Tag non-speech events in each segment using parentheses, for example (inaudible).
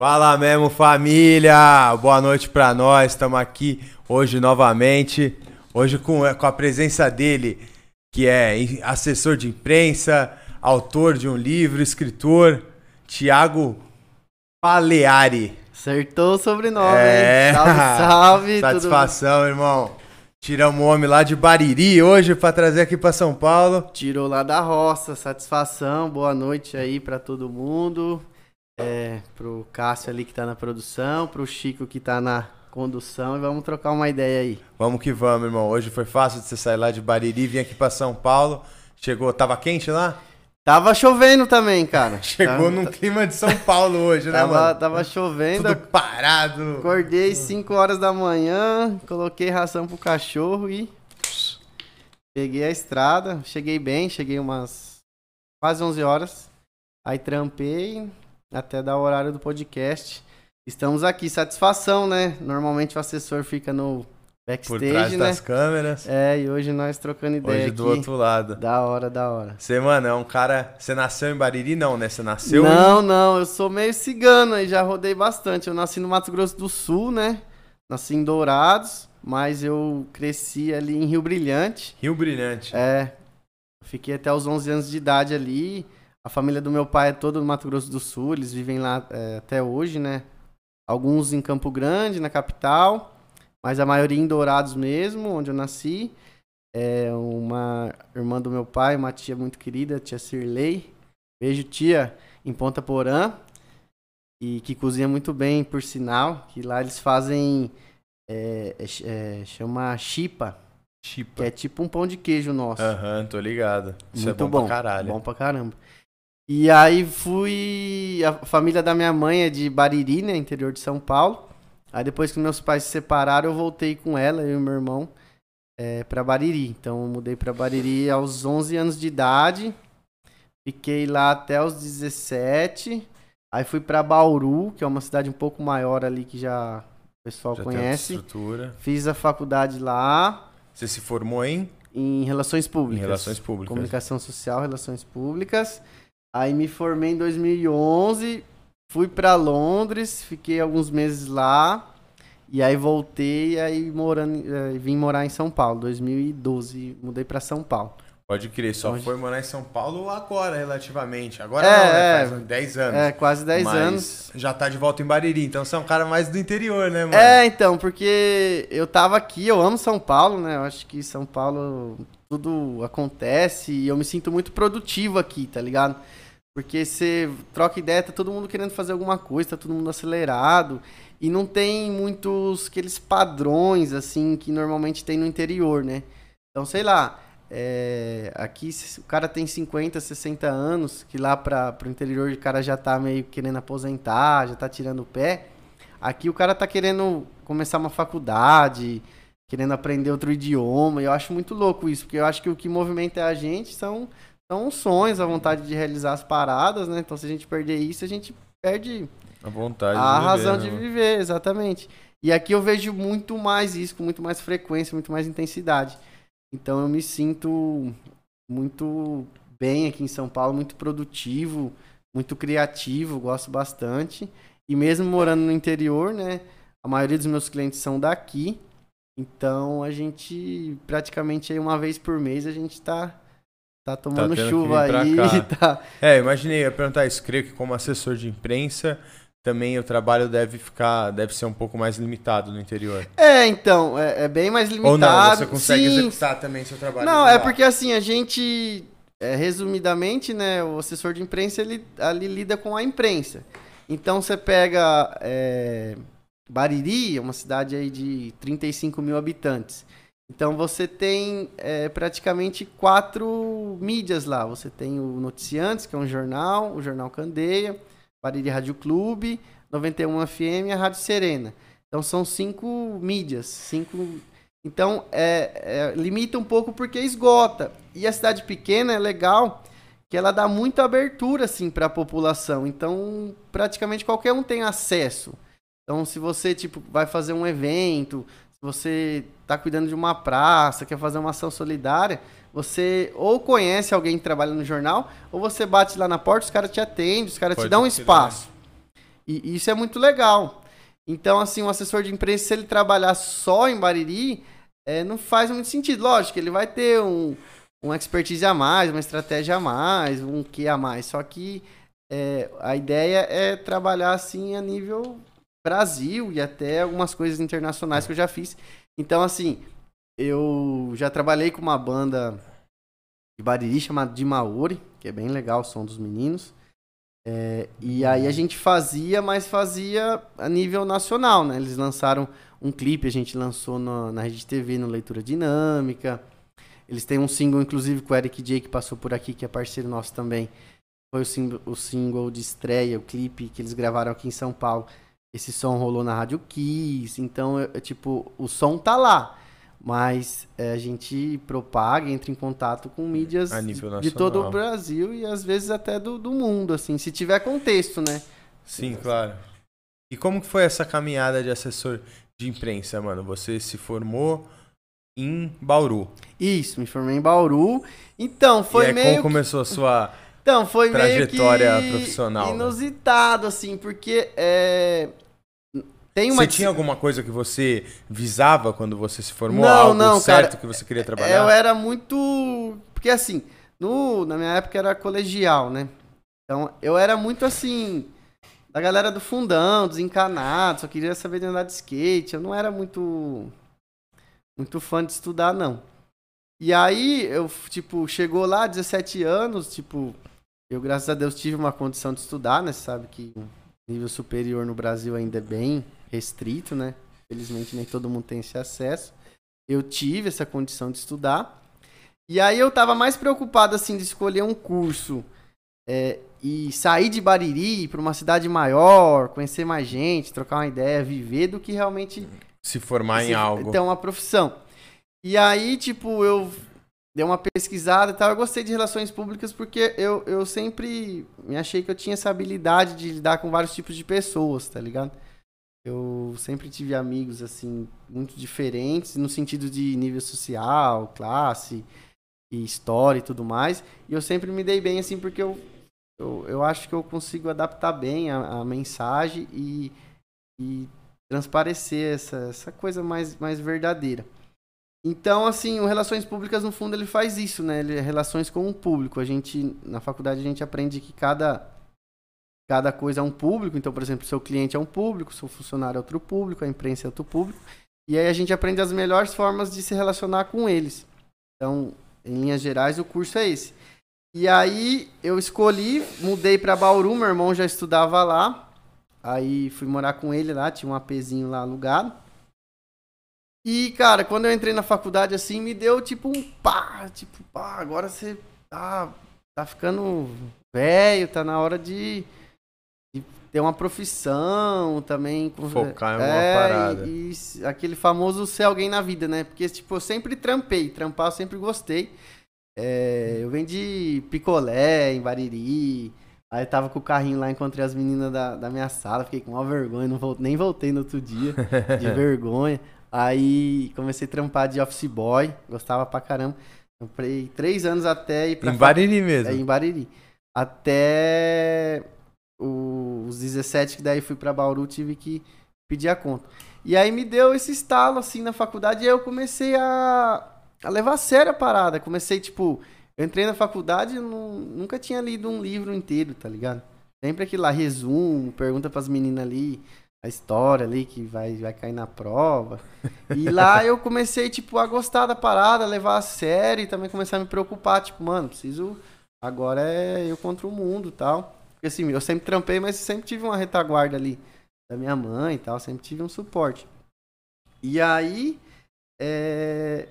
Fala mesmo, família! Boa noite pra nós, estamos aqui hoje novamente. Hoje com, com a presença dele, que é assessor de imprensa, autor de um livro, escritor, Tiago Paleari. Acertou o sobrenome, É. hein? Salve, salve. Satisfação, irmão. Tiramos o homem lá de Bariri hoje pra trazer aqui pra São Paulo. Tudo... Tirou lá da roça, satisfação. Boa noite aí pra todo mundo. É, pro Cássio ali que tá na produção, pro Chico que tá na condução e vamos trocar uma ideia aí. Vamos que vamos, irmão. Hoje foi fácil de você sair lá de Bariri vir aqui pra São Paulo. Chegou, tava quente lá? Tava chovendo também, cara. (laughs) Chegou tava, num clima de São Paulo hoje, né, tava, mano? tava chovendo. Tudo parado. Acordei 5 horas da manhã, coloquei ração pro cachorro e peguei a estrada. Cheguei bem, cheguei umas quase 11 horas. Aí trampei até dar o horário do podcast. Estamos aqui, satisfação, né? Normalmente o assessor fica no Por backstage, trás né? das câmeras. É, e hoje nós trocando ideia Hoje aqui. do outro lado. Da hora, da hora. Você, mano, é um cara. Você nasceu em Bariri, não, né? Você nasceu não, não, eu sou meio cigano aí, já rodei bastante. Eu nasci no Mato Grosso do Sul, né? Nasci em Dourados, mas eu cresci ali em Rio Brilhante. em Rio Brilhante. É, fiquei até os 11 anos de idade ali. A família do meu pai é toda do Mato Grosso do Sul, eles vivem lá é, até hoje, né? Alguns em Campo Grande, na capital, mas a maioria em Dourados mesmo, onde eu nasci. É uma irmã do meu pai, uma tia muito querida, tia Cirlei. Beijo, tia, em Ponta Porã. E que cozinha muito bem, por sinal. Que lá eles fazem. é, é, é, chama chipa, que Chipa. é tipo um pão de queijo nosso. Aham, tô ligado. Isso Muito é bom, bom. pra caralho. Bom pra caramba. E aí fui. A família da minha mãe é de Bariri, né? Interior de São Paulo. Aí depois que meus pais se separaram, eu voltei com ela, eu e meu irmão, é, pra Bariri. Então eu mudei pra Bariri aos 11 anos de idade. Fiquei lá até os 17. Aí fui pra Bauru, que é uma cidade um pouco maior ali que já o pessoal Já conhece. estrutura. Fiz a faculdade lá Você se formou em, em Relações em Públicas. Relações Públicas. Comunicação Social, Relações Públicas. Aí me formei em 2011, fui pra Londres, fiquei alguns meses lá. E aí voltei e aí morando, eh, vim morar em São Paulo, 2012, mudei pra São Paulo. Pode crer, só Onde? foi morar em São Paulo agora, relativamente. Agora É, não, né? é. Faz uns 10 anos. É, quase 10 Mas anos. Já tá de volta em Bariri, então você é um cara mais do interior, né, mano? É, então, porque eu tava aqui, eu amo São Paulo, né? Eu acho que São Paulo tudo acontece e eu me sinto muito produtivo aqui, tá ligado? Porque você troca ideia, tá todo mundo querendo fazer alguma coisa, tá todo mundo acelerado. E não tem muitos aqueles padrões, assim, que normalmente tem no interior, né? Então, sei lá, é, aqui o cara tem 50, 60 anos, que lá para pro interior o cara já tá meio querendo aposentar, já tá tirando o pé. Aqui o cara tá querendo começar uma faculdade, querendo aprender outro idioma. Eu acho muito louco isso, porque eu acho que o que movimenta a gente são, são os sonhos, a vontade de realizar as paradas, né? Então se a gente perder isso, a gente perde A vontade a de viver, razão né, de viver, exatamente. E aqui eu vejo muito mais isso, com muito mais frequência, muito mais intensidade. Então eu me sinto muito bem aqui em São Paulo, muito produtivo, muito criativo, gosto bastante. E mesmo morando no interior, né? A maioria dos meus clientes são daqui. Então a gente praticamente aí uma vez por mês a gente tá tá tomando tendo que chuva aí, (laughs) tá É, imaginei, eu ia perguntar isso. Creio que como assessor de imprensa, também o trabalho deve ficar, deve ser um pouco mais limitado no interior. É, então, é, é bem mais limitado. Ou não, você consegue Sim, executar também seu trabalho. Não, é porque assim, a gente, é, resumidamente, né, o assessor de imprensa, ele ali lida com a imprensa. Então você pega é, Bariri, uma cidade aí de 35 mil habitantes. Então você tem é, praticamente quatro mídias lá. Você tem o Noticiantes, que é um jornal, o Jornal Candeia, Bariri Rádio Clube, 91 FM e a Rádio Serena. Então são cinco mídias, cinco então, é, é, limita um pouco porque esgota. E a cidade pequena é legal que ela dá muita abertura, assim, para a população. Então, praticamente qualquer um tem acesso. Então, se você, tipo, vai fazer um evento, você tá cuidando de uma praça, quer fazer uma ação solidária, você ou conhece alguém que trabalha no jornal, ou você bate lá na porta, os caras te atendem, os caras te dão um espaço. E isso é muito legal. Então, assim, um assessor de imprensa, se ele trabalhar só em Bariri, é, não faz muito sentido. Lógico, ele vai ter um, uma expertise a mais, uma estratégia a mais, um que a mais. Só que é, a ideia é trabalhar assim a nível Brasil e até algumas coisas internacionais que eu já fiz. Então, assim, eu já trabalhei com uma banda de Bariri chamada de Maori, que é bem legal o som dos meninos. É, e aí a gente fazia, mas fazia a nível nacional, né? Eles lançaram um clipe, a gente lançou no, na rede TV no Leitura Dinâmica. Eles têm um single, inclusive, com o Eric J, que passou por aqui, que é parceiro nosso também. Foi o, o single de estreia, o clipe que eles gravaram aqui em São Paulo. Esse som rolou na Rádio Kiss. Então, é, tipo, o som tá lá. Mas é, a gente propaga, entra em contato com mídias de todo o Brasil e às vezes até do, do mundo, assim, se tiver contexto, né? Sim, claro. E como que foi essa caminhada de assessor de imprensa, mano? Você se formou em Bauru. Isso, me formei em Bauru. Então, foi e aí, meio. Como começou a sua então, foi trajetória meio que profissional? Né? Inusitado, né? assim, porque é... Tem uma... Você tinha alguma coisa que você visava quando você se formou? Não, Algo não, certo cara, que você queria trabalhar? Eu era muito. Porque assim, no, na minha época era colegial, né? Então eu era muito assim. Da galera do fundão, dos encanados, só queria saber de andar de skate. Eu não era muito muito fã de estudar, não. E aí, eu, tipo, chegou lá, 17 anos, tipo, eu, graças a Deus, tive uma condição de estudar, né? Você sabe que o nível superior no Brasil ainda é bem restrito, né? Felizmente, nem todo mundo tem esse acesso. Eu tive essa condição de estudar. E aí, eu tava mais preocupado, assim, de escolher um curso é, e sair de Bariri para uma cidade maior, conhecer mais gente, trocar uma ideia, viver, do que realmente se formar se, em algo. Então, uma profissão. E aí, tipo, eu dei uma pesquisada e tal. Eu gostei de relações públicas porque eu, eu sempre me achei que eu tinha essa habilidade de lidar com vários tipos de pessoas, tá ligado? Eu sempre tive amigos, assim, muito diferentes, no sentido de nível social, classe, e história e tudo mais. E eu sempre me dei bem, assim, porque eu, eu, eu acho que eu consigo adaptar bem a, a mensagem e, e transparecer essa, essa coisa mais, mais verdadeira. Então, assim, o Relações Públicas, no fundo, ele faz isso, né? Ele é relações com o público. A gente, na faculdade, a gente aprende que cada, cada coisa é um público. Então, por exemplo, seu cliente é um público, seu funcionário é outro público, a imprensa é outro público. E aí a gente aprende as melhores formas de se relacionar com eles. Então, em linhas gerais, o curso é esse. E aí eu escolhi, mudei para Bauru, meu irmão já estudava lá. Aí fui morar com ele lá, tinha um apezinho lá alugado. E, cara, quando eu entrei na faculdade, assim, me deu tipo um pá, tipo, pá, agora você tá, tá ficando velho, tá na hora de, de ter uma profissão também. Focar em é, uma parada. E, e, aquele famoso ser alguém na vida, né? Porque, tipo, eu sempre trampei, trampar eu sempre gostei. É, eu vendi picolé em Bariri, Aí eu tava com o carrinho lá, encontrei as meninas da, da minha sala, fiquei com uma vergonha, não voltei, nem voltei no outro dia, (laughs) de vergonha. Aí comecei a trampar de office boy, gostava pra caramba. Comprei três anos até ir pra. Em Bariri mesmo? É, em Bariri. Até os 17, que daí fui pra Bauru, tive que pedir a conta. E aí me deu esse estalo assim na faculdade e aí eu comecei a, a levar a sério a parada. Comecei, tipo, eu entrei na faculdade e nunca tinha lido um livro inteiro, tá ligado? Sempre aquilo lá, resumo, pergunta pras meninas ali, a história ali que vai, vai cair na prova. E lá eu comecei, tipo, a gostar da parada, levar a sério e também começar a me preocupar, tipo, mano, preciso. Agora é eu contra o mundo tal. Porque assim, eu sempre trampei, mas sempre tive uma retaguarda ali da minha mãe e tal, sempre tive um suporte. E aí, é,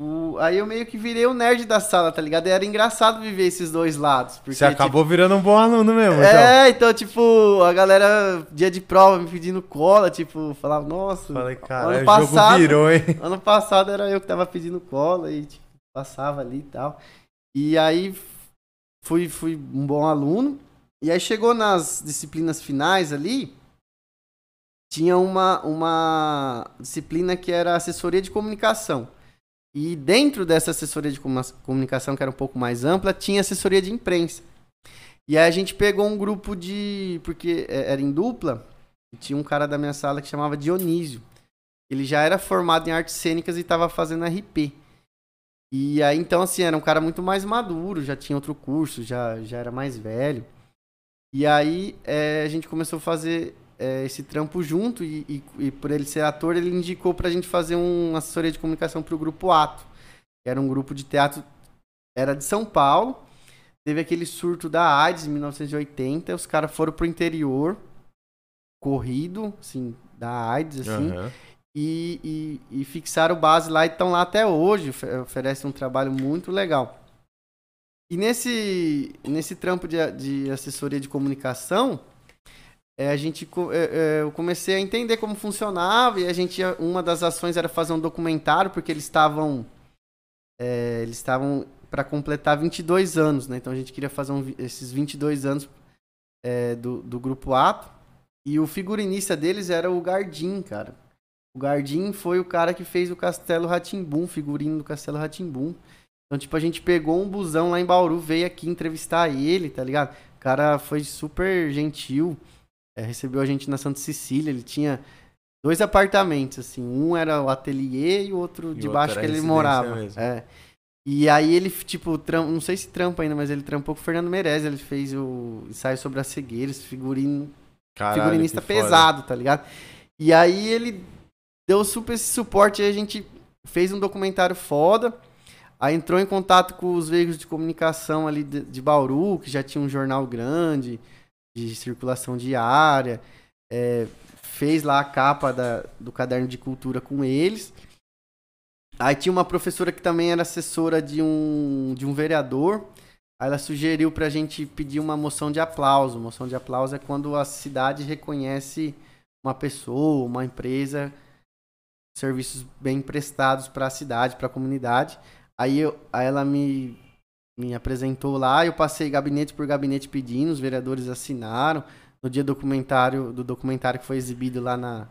o, aí eu meio que virei o nerd da sala, tá ligado? E era engraçado viver esses dois lados. Porque, Você acabou tipo, virando um bom aluno mesmo, É, então. então, tipo, a galera, dia de prova, me pedindo cola, tipo, falava, nossa. Falei, cara, ano passado, jogo virou, hein? (laughs) Ano passado era eu que tava pedindo cola e, tipo, passava ali e tal. E aí fui, fui um bom aluno. E aí chegou nas disciplinas finais ali, tinha uma, uma disciplina que era assessoria de comunicação. E dentro dessa assessoria de comunicação, que era um pouco mais ampla, tinha assessoria de imprensa. E aí a gente pegou um grupo de. Porque é, era em dupla, tinha um cara da minha sala que chamava Dionísio. Ele já era formado em artes cênicas e estava fazendo RP. E aí, então, assim, era um cara muito mais maduro, já tinha outro curso, já, já era mais velho. E aí é, a gente começou a fazer é, esse trampo junto e, e, e, por ele ser ator, ele indicou pra gente fazer uma assessoria de comunicação pro Grupo Ato. Que era um grupo de teatro, era de São Paulo. Teve aquele surto da AIDS em 1980, os caras foram pro interior, corrido, assim, da AIDS, assim. Uhum. E, e, e, fixaram base lá e estão lá até hoje. Oferecem um trabalho muito legal. E nesse, nesse trampo de, de assessoria de comunicação, é, a gente, é, é, eu comecei a entender como funcionava e a gente, uma das ações era fazer um documentário, porque eles estavam, é, eles estavam para completar 22 anos, né? Então a gente queria fazer um, esses 22 anos é, do, do Grupo Ato. E o figurinista deles era o Gardim, cara. O Gardim foi o cara que fez o Castelo Ratimbum, figurino do Castelo Ratimbum. Então, tipo, a gente pegou um busão lá em Bauru, veio aqui entrevistar ele, tá ligado? O cara foi super gentil, é, recebeu a gente na Santa Cecília, ele tinha dois apartamentos, assim, um era o ateliê e o outro e de baixo que ele morava. Mesmo. É. E aí ele, tipo, tram... não sei se trampa ainda, mas ele trampou com o Fernando Meirelles, ele fez o ensaio sobre a cegueira, esse figurino, Caralho, figurinista pesado, tá ligado? E aí ele deu super esse suporte, aí a gente fez um documentário foda, aí entrou em contato com os veículos de comunicação ali de, de Bauru, que já tinha um jornal grande, de circulação diária, é, fez lá a capa da, do caderno de cultura com eles. Aí tinha uma professora que também era assessora de um, de um vereador. Aí ela sugeriu pra gente pedir uma moção de aplauso. Moção de aplauso é quando a cidade reconhece uma pessoa, uma empresa, serviços bem prestados para a cidade, para a comunidade. Aí, eu, aí ela me, me apresentou lá, eu passei gabinete por gabinete pedindo, os vereadores assinaram. No dia documentário, do documentário que foi exibido lá na,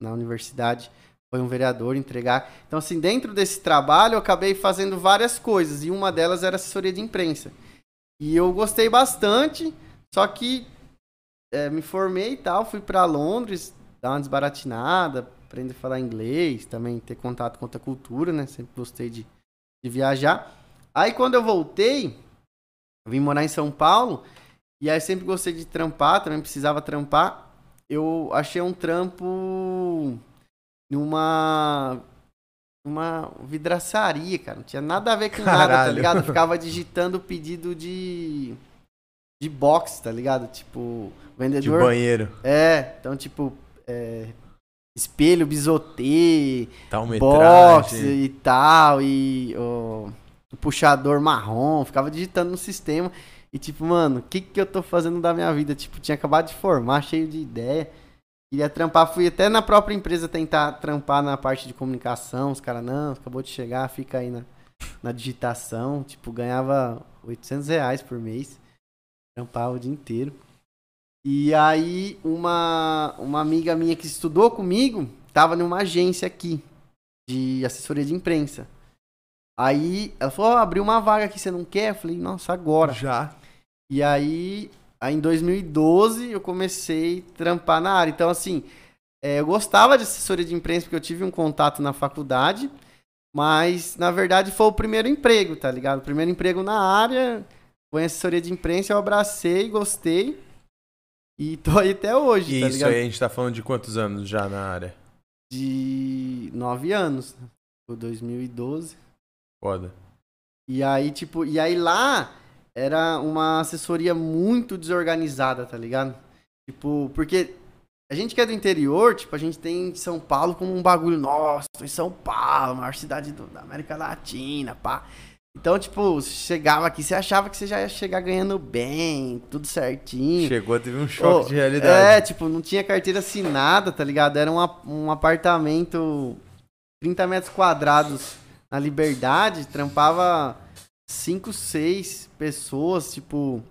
na universidade, foi um vereador entregar. Então, assim, dentro desse trabalho, eu acabei fazendo várias coisas, e uma delas era assessoria de imprensa. E eu gostei bastante, só que é, me formei e tal, fui para Londres, dar uma desbaratinada, aprender a falar inglês, também ter contato com outra cultura, né? Sempre gostei de, de viajar. Aí, quando eu voltei, eu vim morar em São Paulo, e aí sempre gostei de trampar, também precisava trampar. Eu achei um trampo numa uma vidraçaria, cara. Não tinha nada a ver com Caralho. nada, tá ligado? Eu ficava digitando pedido de de box, tá ligado? Tipo, vendedor. De banheiro. É, então tipo, é, espelho, bisotê, box e tal e o, o puxador marrom, ficava digitando no sistema e tipo, mano, o que que eu tô fazendo da minha vida? Tipo, tinha acabado de formar, cheio de ideia. Queria trampar, fui até na própria empresa tentar trampar na parte de comunicação. Os caras, não, acabou de chegar, fica aí na, na digitação. Tipo, ganhava 800 reais por mês. Trampava o dia inteiro. E aí, uma, uma amiga minha que estudou comigo tava numa agência aqui de assessoria de imprensa. Aí ela falou: oh, abriu uma vaga aqui, você não quer? Eu falei: nossa, agora. Já. E aí Aí em 2012 eu comecei a trampar na área. Então, assim, é, eu gostava de assessoria de imprensa porque eu tive um contato na faculdade, mas na verdade foi o primeiro emprego, tá ligado? O primeiro emprego na área, foi assessoria de imprensa, eu abracei, gostei e tô aí até hoje, e tá isso ligado? aí a gente tá falando de quantos anos já na área? De nove anos, foi 2012. Foda. E aí, tipo, e aí lá era uma assessoria muito desorganizada, tá ligado? Tipo, porque a gente que é do interior, tipo, a gente tem São Paulo como um bagulho, nossa, em São Paulo, maior cidade do, da América Latina, pá. Então, tipo, chegava aqui, você achava que você já ia chegar ganhando bem, tudo certinho. Chegou, teve um choque oh, de realidade. É, tipo, não tinha carteira assinada, tá ligado? Era um, um apartamento 30 metros quadrados na Liberdade, trampava cinco, seis pessoas, tipo,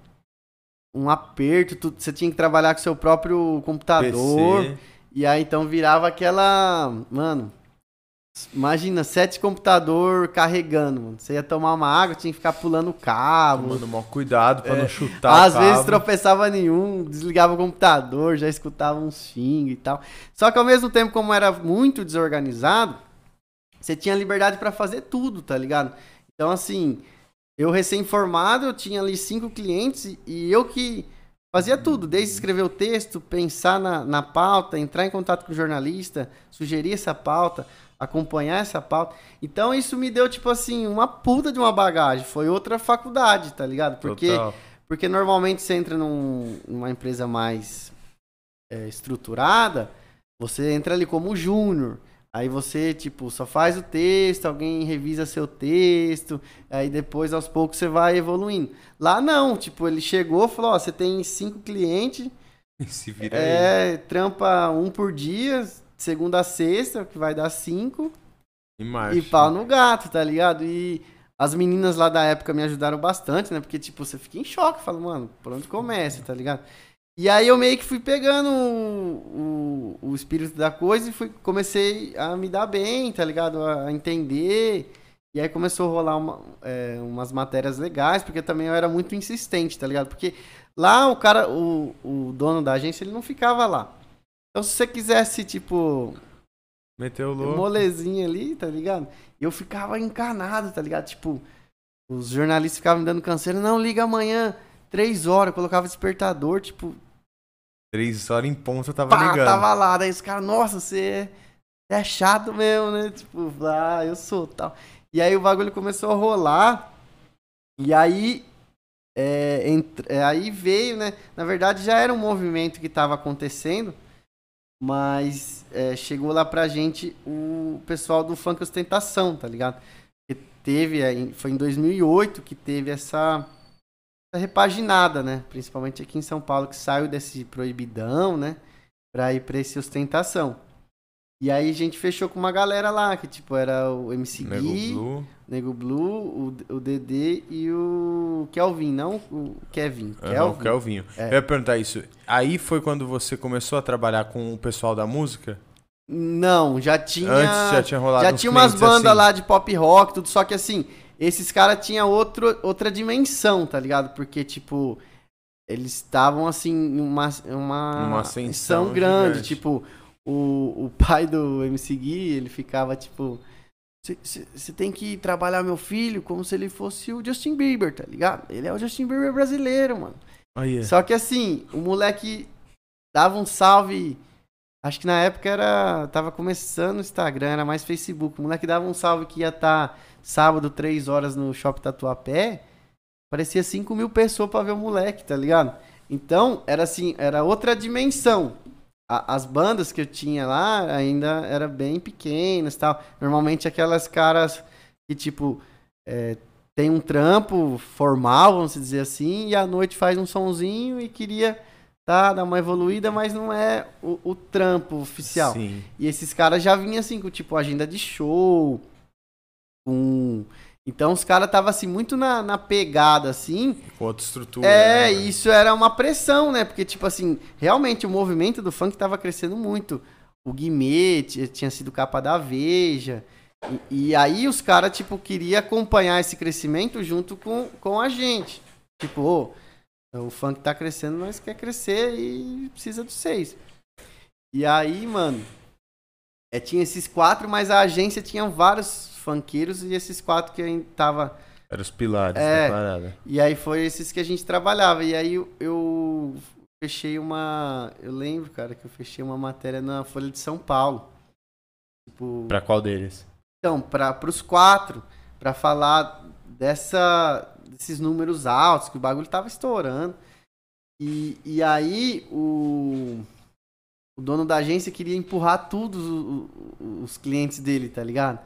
um aperto, tu, você tinha que trabalhar com seu próprio computador. PC. E aí então virava aquela. Mano, Imagina, sete computador carregando, mano. Você ia tomar uma água, tinha que ficar pulando o cabo. Tomando maior cuidado pra não chutar Às o vezes tropeçava nenhum, desligava o computador, já escutava uns xing e tal. Só que ao mesmo tempo, como era muito desorganizado, você tinha liberdade pra fazer tudo, tá ligado? Então, assim, eu recém-formado, eu tinha ali cinco clientes e- e eu que fazia tudo, desde escrever o texto, pensar na, na pauta, entrar em contato com o jornalista, sugerir essa pauta, acompanhar essa pauta. Então, isso me deu, tipo assim, uma puta de uma bagagem. Foi outra faculdade, tá ligado? Porque. Total. Porque normalmente você entra num- numa empresa mais é, estruturada, você entra ali como júnior. Aí você, tipo, só faz o texto, alguém revisa seu texto, aí depois aos poucos você vai evoluindo. Lá não, tipo, ele chegou e falou, ó, você tem cinco clientes, (laughs) Se vira aí. é, trampa um por dia, segunda a sexta, que vai dar cinco, E marcha. e pau no gato, tá ligado? E as meninas lá da época me ajudaram bastante, né? Porque, tipo, você fica em choque, fala, mano, por onde começa, tá ligado? E aí eu meio que fui pegando o, o, o espírito da coisa e fui, comecei a me dar bem, tá ligado? A, a entender. E aí começou a rolar uma- é, umas matérias legais, porque também eu era muito insistente, tá ligado? Porque lá o cara, o, o dono da agência, ele não ficava lá. Então se você quisesse, tipo, Meteu o louco. molezinha ali, tá ligado? E eu ficava encanado, tá ligado? Tipo, os jornalistas ficavam me dando canseira, não, liga amanhã, três horas, eu colocava despertador, tipo, Três horas em ponta eu tava pá, ligando. tava lá, daí os caras, nossa, você é, é chato mesmo, né? Tipo, ah, eu sou tal. E aí o bagulho começou a rolar, e aí, é, ent- é, aí veio, né? Na verdade já era um movimento que tava acontecendo, mas é, chegou lá pra gente o pessoal do Funk Ostentação, tá ligado? Que teve, aí- foi em 2008 que teve essa repaginada, né? Principalmente aqui em São Paulo, que saiu desse proibidão, né? Pra ir pra esse Ostentação. E aí a gente fechou com uma galera lá, que tipo, era o MC Nego Gui, Blue. Nego Blue, o, o Dedê e o Kelvin, não o Kevin. Kelvin. o Kelvinho. É. Eu ia perguntar isso. Aí foi quando você começou a trabalhar com o pessoal da música? Não, já tinha. Antes já tinha rolado Já tinha umas clientes bandas assim? lá de pop rock, tudo, só que assim, esses caras tinham outra dimensão, tá ligado? Porque, tipo, eles estavam assim, em uma, uma, ascensão grande. gigante. Tipo, o, o pai do MC Gui, ele ficava tipo. Você tem que trabalhar meu filho como se ele fosse o Justin Bieber, tá ligado? Ele é o Justin Bieber brasileiro, mano. Aí, Só que assim, o moleque dava um salve. Acho que na época era. Tava começando o Instagram, era mais Facebook. O moleque dava um salve que ia estar sábado, 3 horas no Shopping Tatuapé. Parecia 5 mil pessoas pra ver o moleque, tá ligado? Então, era assim, era outra dimensão. A- as bandas que eu tinha lá ainda eram bem pequenas tal. Normalmente aquelas caras que, tipo, é, tem um trampo formal, vamos dizer assim, e à noite faz um sonzinho e queria tá, dar uma evoluída, mas não é o, o trampo oficial. Sim. E esses caras já vinham assim, com tipo agenda de show, com. Então os caras estavam assim, muito na, na pegada, assim. Com outra estrutura. É, né? isso era uma pressão, né? Porque, tipo assim, realmente o movimento do funk tava crescendo muito. O Guimê tinha sido capa da Veja. E, e aí os caras, tipo, queriam acompanhar esse crescimento junto com, com a gente. Tipo, ô, o funk tá crescendo, nós quer crescer e precisa dos seis. E aí, mano, é, tinha esses quatro, mas a agência tinha vários funkeiros e esses quatro que a gente tava Eram os pilares É. da parada. e aí foi esses que a gente trabalhava. E aí eu, eu fechei uma. Eu lembro, cara, que eu fechei uma matéria na Folha de São Paulo. Tipo, Pra qual deles? então, para os quatro, pra falar dessa, desses números altos, que o bagulho tava estourando. E, e aí o, o dono da agência queria empurrar todos os clientes dele, tá ligado?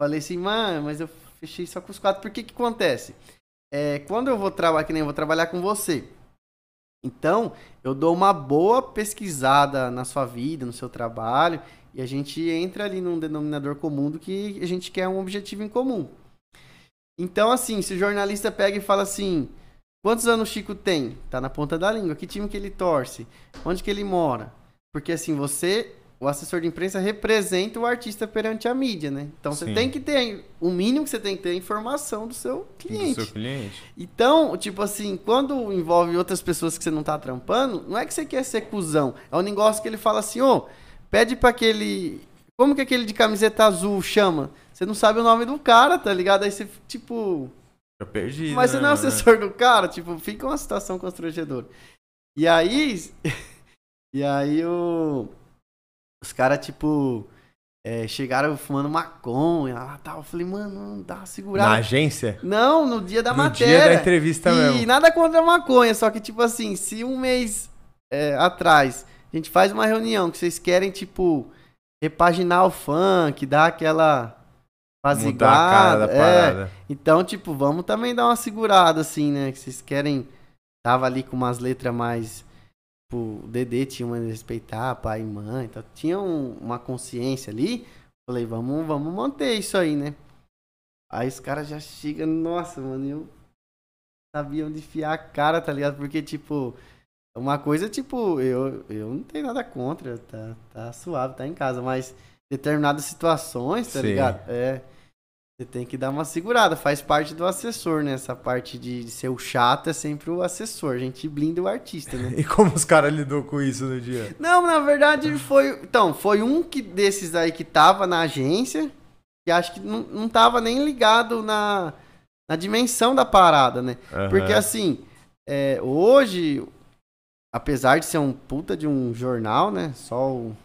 Falei assim, mano, mas eu fechei só com os quatro. Por que que acontece? É, quando eu vou trabalhar, que nem eu vou trabalhar com você. Então, eu dou uma boa pesquisada na sua vida, no seu trabalho, e a gente entra ali num denominador comum do que a gente quer um objetivo em comum. Então, assim, se o jornalista pega e fala assim: quantos anos o Chico tem? Tá na ponta da língua. Que time que ele torce? Onde que ele mora? Porque assim, você o assessor de imprensa representa o artista perante a mídia, né? Então você Sim. tem que ter, o mínimo que você tem que ter é a informação do seu cliente. Do seu cliente. Então, tipo assim, quando envolve outras pessoas que você não tá trampando, não é que você quer ser cuzão. É um negócio que ele fala assim, ô, pede pra aquele. Como que aquele de camiseta azul chama? Você não sabe o nome do cara, tá ligado? Aí você, tipo. Fica perdido. Mas você né, não é assessor do cara, tipo, fica uma situação constrangedora. E aí. (laughs) E aí o. Os caras, tipo. é, chegaram fumando maconha lá tal. Eu falei, mano, dá uma Na agência? Não, no dia da no matéria. dia da entrevista E mesmo. nada contra a maconha, só que, tipo assim, se um mês é, atrás a gente faz uma reunião que vocês querem, tipo, repaginar o funk, dar aquela Mudar a cara da apaziguada. É, então, tipo, vamos também dar uma segurada, assim, né? Que vocês querem. Tava ali com umas letras mais. Tipo, o Dedê tinha uma de respeitar, pai e mãe. Então, tinha um- uma consciência ali. Falei, vamos, vamos manter isso aí, né? Aí os caras já chegam, nossa, mano, eu sabia onde enfiar a cara, tá ligado? Porque, tipo, uma coisa, tipo, eu, eu não tenho nada contra, tá, tá suave, tá em casa, mas determinadas situações, tá Sim. ligado? É. Você tem que dar uma segurada, faz parte do assessor, né? Essa parte de, de ser o chato é sempre o assessor. A gente blinda o artista, né? (laughs) E como os caras lidou com isso no dia? Não, na verdade foi. Então, foi um que desses aí que tava na agência, que acho que não, não tava nem ligado na, na dimensão da parada, né? Porque Aham. assim, é, hoje, apesar de ser um puta de um jornal, né? Só o.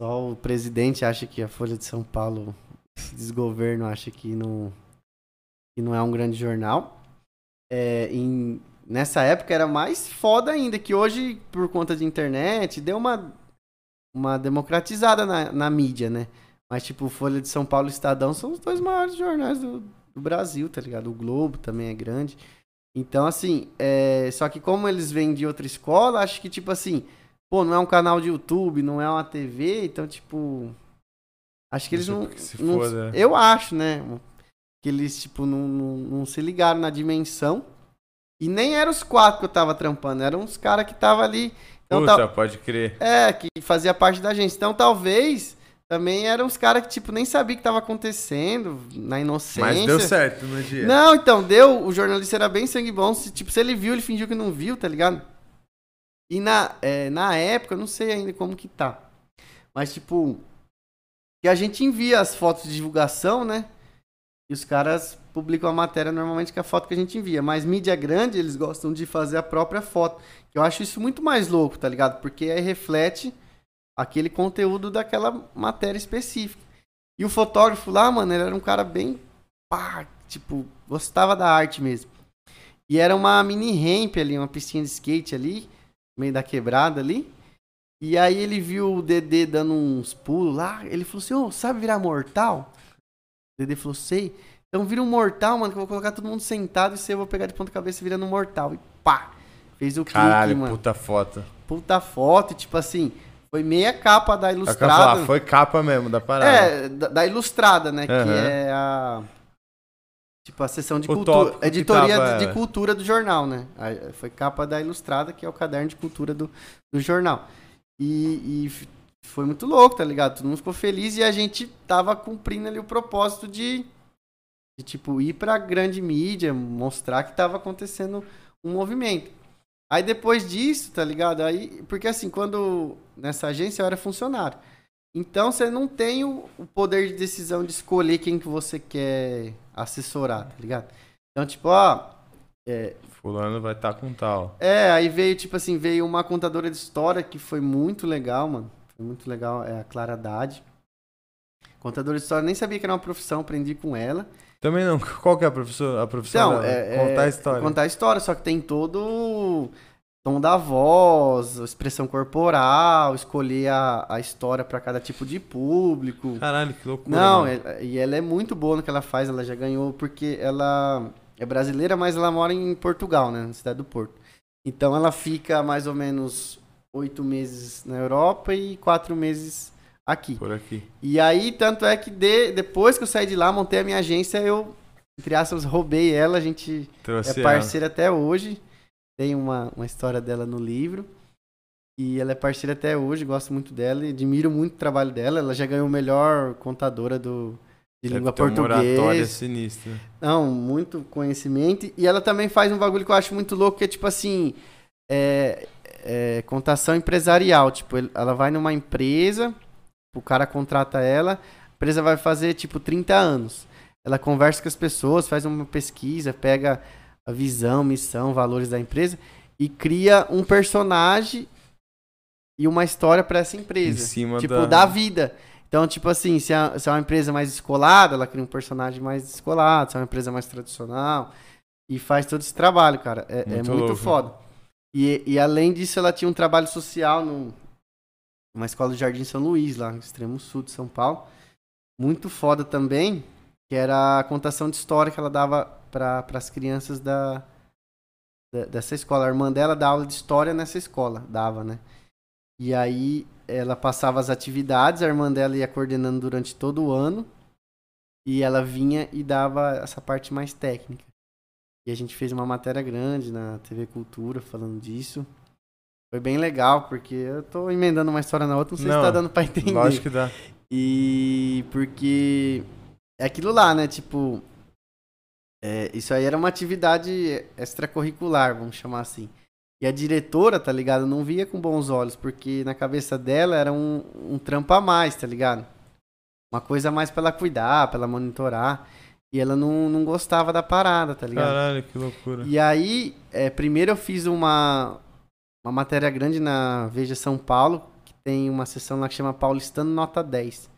Só o presidente acha que a Folha de São Paulo, esse desgoverno, acha que não, que não é um grande jornal. É, em, nessa época era mais foda ainda, que hoje, por conta de internet, deu uma, uma democratizada na, na mídia, né? Mas, tipo, Folha de São Paulo e Estadão são os dois maiores jornais do, do Brasil, tá ligado? O Globo também é grande. Então, assim, é... só que como eles vêm de outra escola, acho que, tipo assim, pô, não é um canal de YouTube, não é uma TV, então, tipo. Acho que eles não. se não- foda. Eu acho, né? Que eles, tipo, não, não, não se ligaram na dimensão. E nem eram os quatro que eu tava trampando, eram uns caras que tava ali. Então, Puta, tá- pode crer. é, que fazia parte da agência. Então, talvez também eram uns caras que, tipo, nem sabia o que tava acontecendo, na inocência. Mas deu certo no dia. Não, então, deu. O jornalista era bem sangue bom. Se, tipo, se ele viu, ele fingiu que não viu, tá ligado? E na, é, na época, eu não sei ainda como que tá. Mas, tipo, que a gente envia as fotos de divulgação, né? E os caras publicam a matéria normalmente com a foto que a gente envia. Mas mídia grande, eles gostam de fazer a própria foto. Eu acho isso muito mais louco, tá ligado? Porque aí reflete aquele conteúdo daquela matéria específica. E o fotógrafo lá, mano, ele era um cara bem pá, tipo, gostava da arte mesmo. E era uma mini ramp ali, uma piscina de skate ali, meio da quebrada ali. E aí ele viu o Dedê dando uns pulos lá, ele falou assim, ô, sabe virar mortal? O Dedê falou, sei. Então vira um mortal, mano, que eu vou colocar todo mundo sentado e você eu vou pegar de ponta cabeça virando um mortal. E pá! Fez o clique, Caralho, mano. puta foto. Puta foto, tipo assim, foi meia capa da que Ilustrada. falar, foi capa mesmo da parada. É, da, da Ilustrada, né? Que Aham. é a. Tipo, a seção de O cultura. Editoria tava- de, de cultura do jornal, né? Foi capa da Ilustrada, que é o caderno de cultura do, do jornal. E, e foi muito louco, tá ligado? Todo mundo ficou feliz e a gente tava cumprindo ali o propósito de, de tipo, ir pra grande mídia, mostrar que tava acontecendo um movimento. Aí depois disso, tá ligado? Aí, porque assim, quando nessa agência eu era funcionário. Então você não tem o, o poder de decisão de escolher quem que você quer assessorar, tá ligado? Então, tipo, ó, é, Fulano vai estar com tal. é, aí veio, tipo assim, veio uma contadora de história que foi muito legal, mano. Foi muito legal, é a Clara Haddad. Contadora de história, nem sabia que era uma profissão, aprendi com ela. Também não. Qual que é a profissão? A profissão Então, é, Contar é- história. Contar a história, só que tem todo tom da voz, expressão corporal, escolher a, a história pra cada tipo de público. Caralho, que loucura. Não, é- e ela é muito boa no que ela faz, ela já ganhou, porque ela é brasileira, mas ela mora em Portugal, né, na cidade do Porto. Então ela fica mais ou menos oito meses na Europa e quatro meses aqui. Por aqui. E aí, tanto é que de- depois que eu saí de lá, montei a minha agência, eu, entre aspas, roubei ela, a gente Trouxe é ela. parceira até hoje. Tem uma, uma história dela no livro. E ela é parceira até hoje, gosto muito dela e admiro muito o trabalho dela. Ela já ganhou o melhor contadora do, de Deve língua portuguesa. sinistra. Não, muito conhecimento. E ela também faz um bagulho que eu acho muito louco, que é tipo assim. É, é, contação empresarial. Tipo, ela vai numa empresa, o cara contrata ela, a empresa vai fazer tipo 30 anos. Ela conversa com as pessoas, faz uma pesquisa, pega a visão, missão, valores da empresa e cria um personagem e uma história para essa Em empresa. cima Tipo, da... da vida. Então, tipo assim, se é, se é uma empresa mais descolada, ela cria um personagem mais descolado. Se é uma empresa mais tradicional. E faz todo esse trabalho, cara. É é Muito muito, louco. foda. E, e além disso, ela tinha um trabalho social no, numa escola do Jardim São Luís, lá no extremo sul de São Paulo. Muito foda também, que era a contação de história que ela dava para as crianças da, da- dessa escola. A irmã dela dá aula de história nessa escola, dava, né? E aí ela passava as atividades, a irmã dela ia coordenando durante todo o ano. E ela vinha e dava essa parte mais técnica. E a gente fez uma matéria grande na TV Cultura falando disso. Foi bem legal, porque eu tô emendando uma história na outra, não sei Não, se tá dando pra entender. Lógico que dá. E porque é aquilo lá, né? Tipo, é, isso aí era uma atividade extracurricular, vamos chamar assim. E a diretora, tá ligado? Não via com bons olhos, porque na cabeça dela era um, um trampo a mais, tá ligado? Uma coisa a mais pra ela cuidar, pra ela monitorar. E ela não, não gostava da parada, tá ligado? Caralho, que loucura. E aí, é, primeiro eu fiz uma, uma matéria grande na Veja São Paulo, que tem uma seção lá que chama Paulistano Nota 10.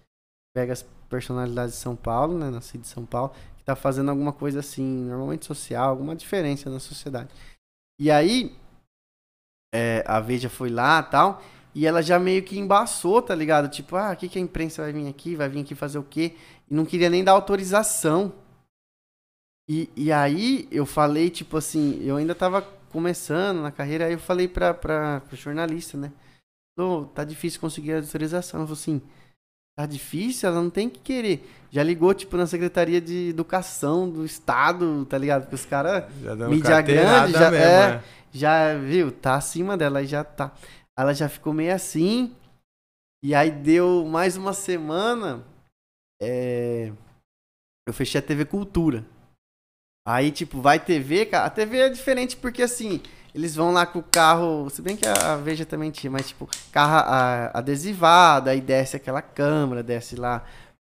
Pega as personalidades de São Paulo, né, nascido de São Paulo, que tá fazendo alguma coisa assim, normalmente social, alguma diferença na sociedade. E aí, é, a Veja foi lá tal, e ela já meio que embaçou, tá ligado? Tipo, ah, o que, que a imprensa vai vir aqui? Vai vir aqui fazer o quê? E não queria nem dar autorização. E, e aí eu falei, tipo assim, eu ainda tava começando na carreira, aí eu falei pra, pra, pro jornalista, né? Tá difícil conseguir a autorização. Ela falou assim, tá difícil? Ela não tem que querer. Já ligou, tipo, na Secretaria de Educação do Estado, tá ligado? Porque os caras mídia grande, já- mesmo, é. é. já, viu, tá acima dela, aí já tá. Ela já ficou meio assim. E aí deu mais uma semana. é, Eu fechei a TV Cultura. Aí, tipo, vai TV, cara. A TV é diferente porque assim, eles vão lá com o carro. Se bem que a Veja também tinha, mas tipo, carro adesivado, aí desce aquela câmera, desce lá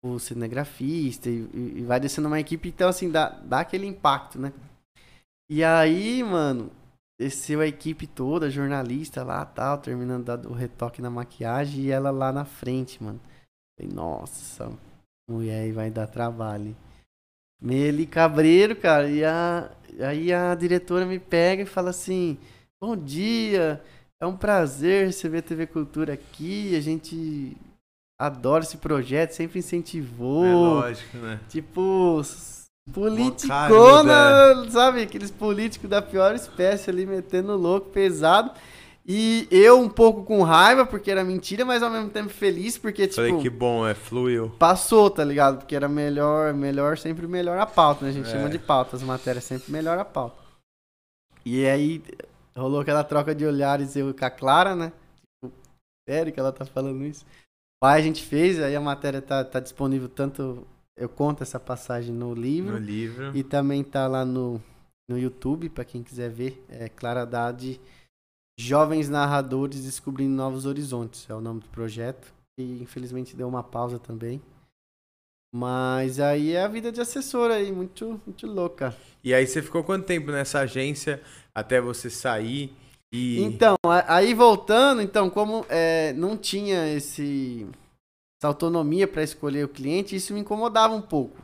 o cinegrafista e, e- vai descendo uma equipe. Então, assim, dá, dá aquele impacto, né? E aí, mano, desceu a equipe toda, jornalista lá tal, terminando o retoque na maquiagem e ela lá na frente, mano. Falei, nossa, mulher aí vai dar trabalho. Meli Cabreiro, cara, e a, aí a diretora me pega e fala assim: Bom dia, é um prazer receber a TV Cultura aqui, a gente adora esse projeto, sempre incentivou. É lógico, né? Tipo, politicona, sabe? Aqueles políticos da pior espécie ali metendo louco, pesado. E eu um pouco com raiva, porque era mentira, mas ao mesmo tempo feliz, porque, tipo, Falei que bom, é, fluiu. passou, tá ligado? Porque era melhor, melhor, sempre melhor a pauta, né? A gente É. chama de pauta, as matérias sempre melhor a pauta. E aí rolou aquela troca de olhares eu com a Clara, né? Tipo, sério que ela tá falando isso? Aí a gente fez, aí a matéria tá, tá disponível tanto. Eu conto essa passagem no livro. No livro. E também tá lá no, no YouTube, pra quem quiser ver. É Clara Haddad, Jovens Narradores Descobrindo Novos Horizontes. É o nome do projeto. E infelizmente deu uma pausa também. Mas aí é a vida de assessora aí, muito, muito louca. E aí você ficou quanto tempo nessa agência até você sair e... Então, aí voltando, então, como é, não tinha esse, essa autonomia pra escolher o cliente, isso me incomodava um pouco.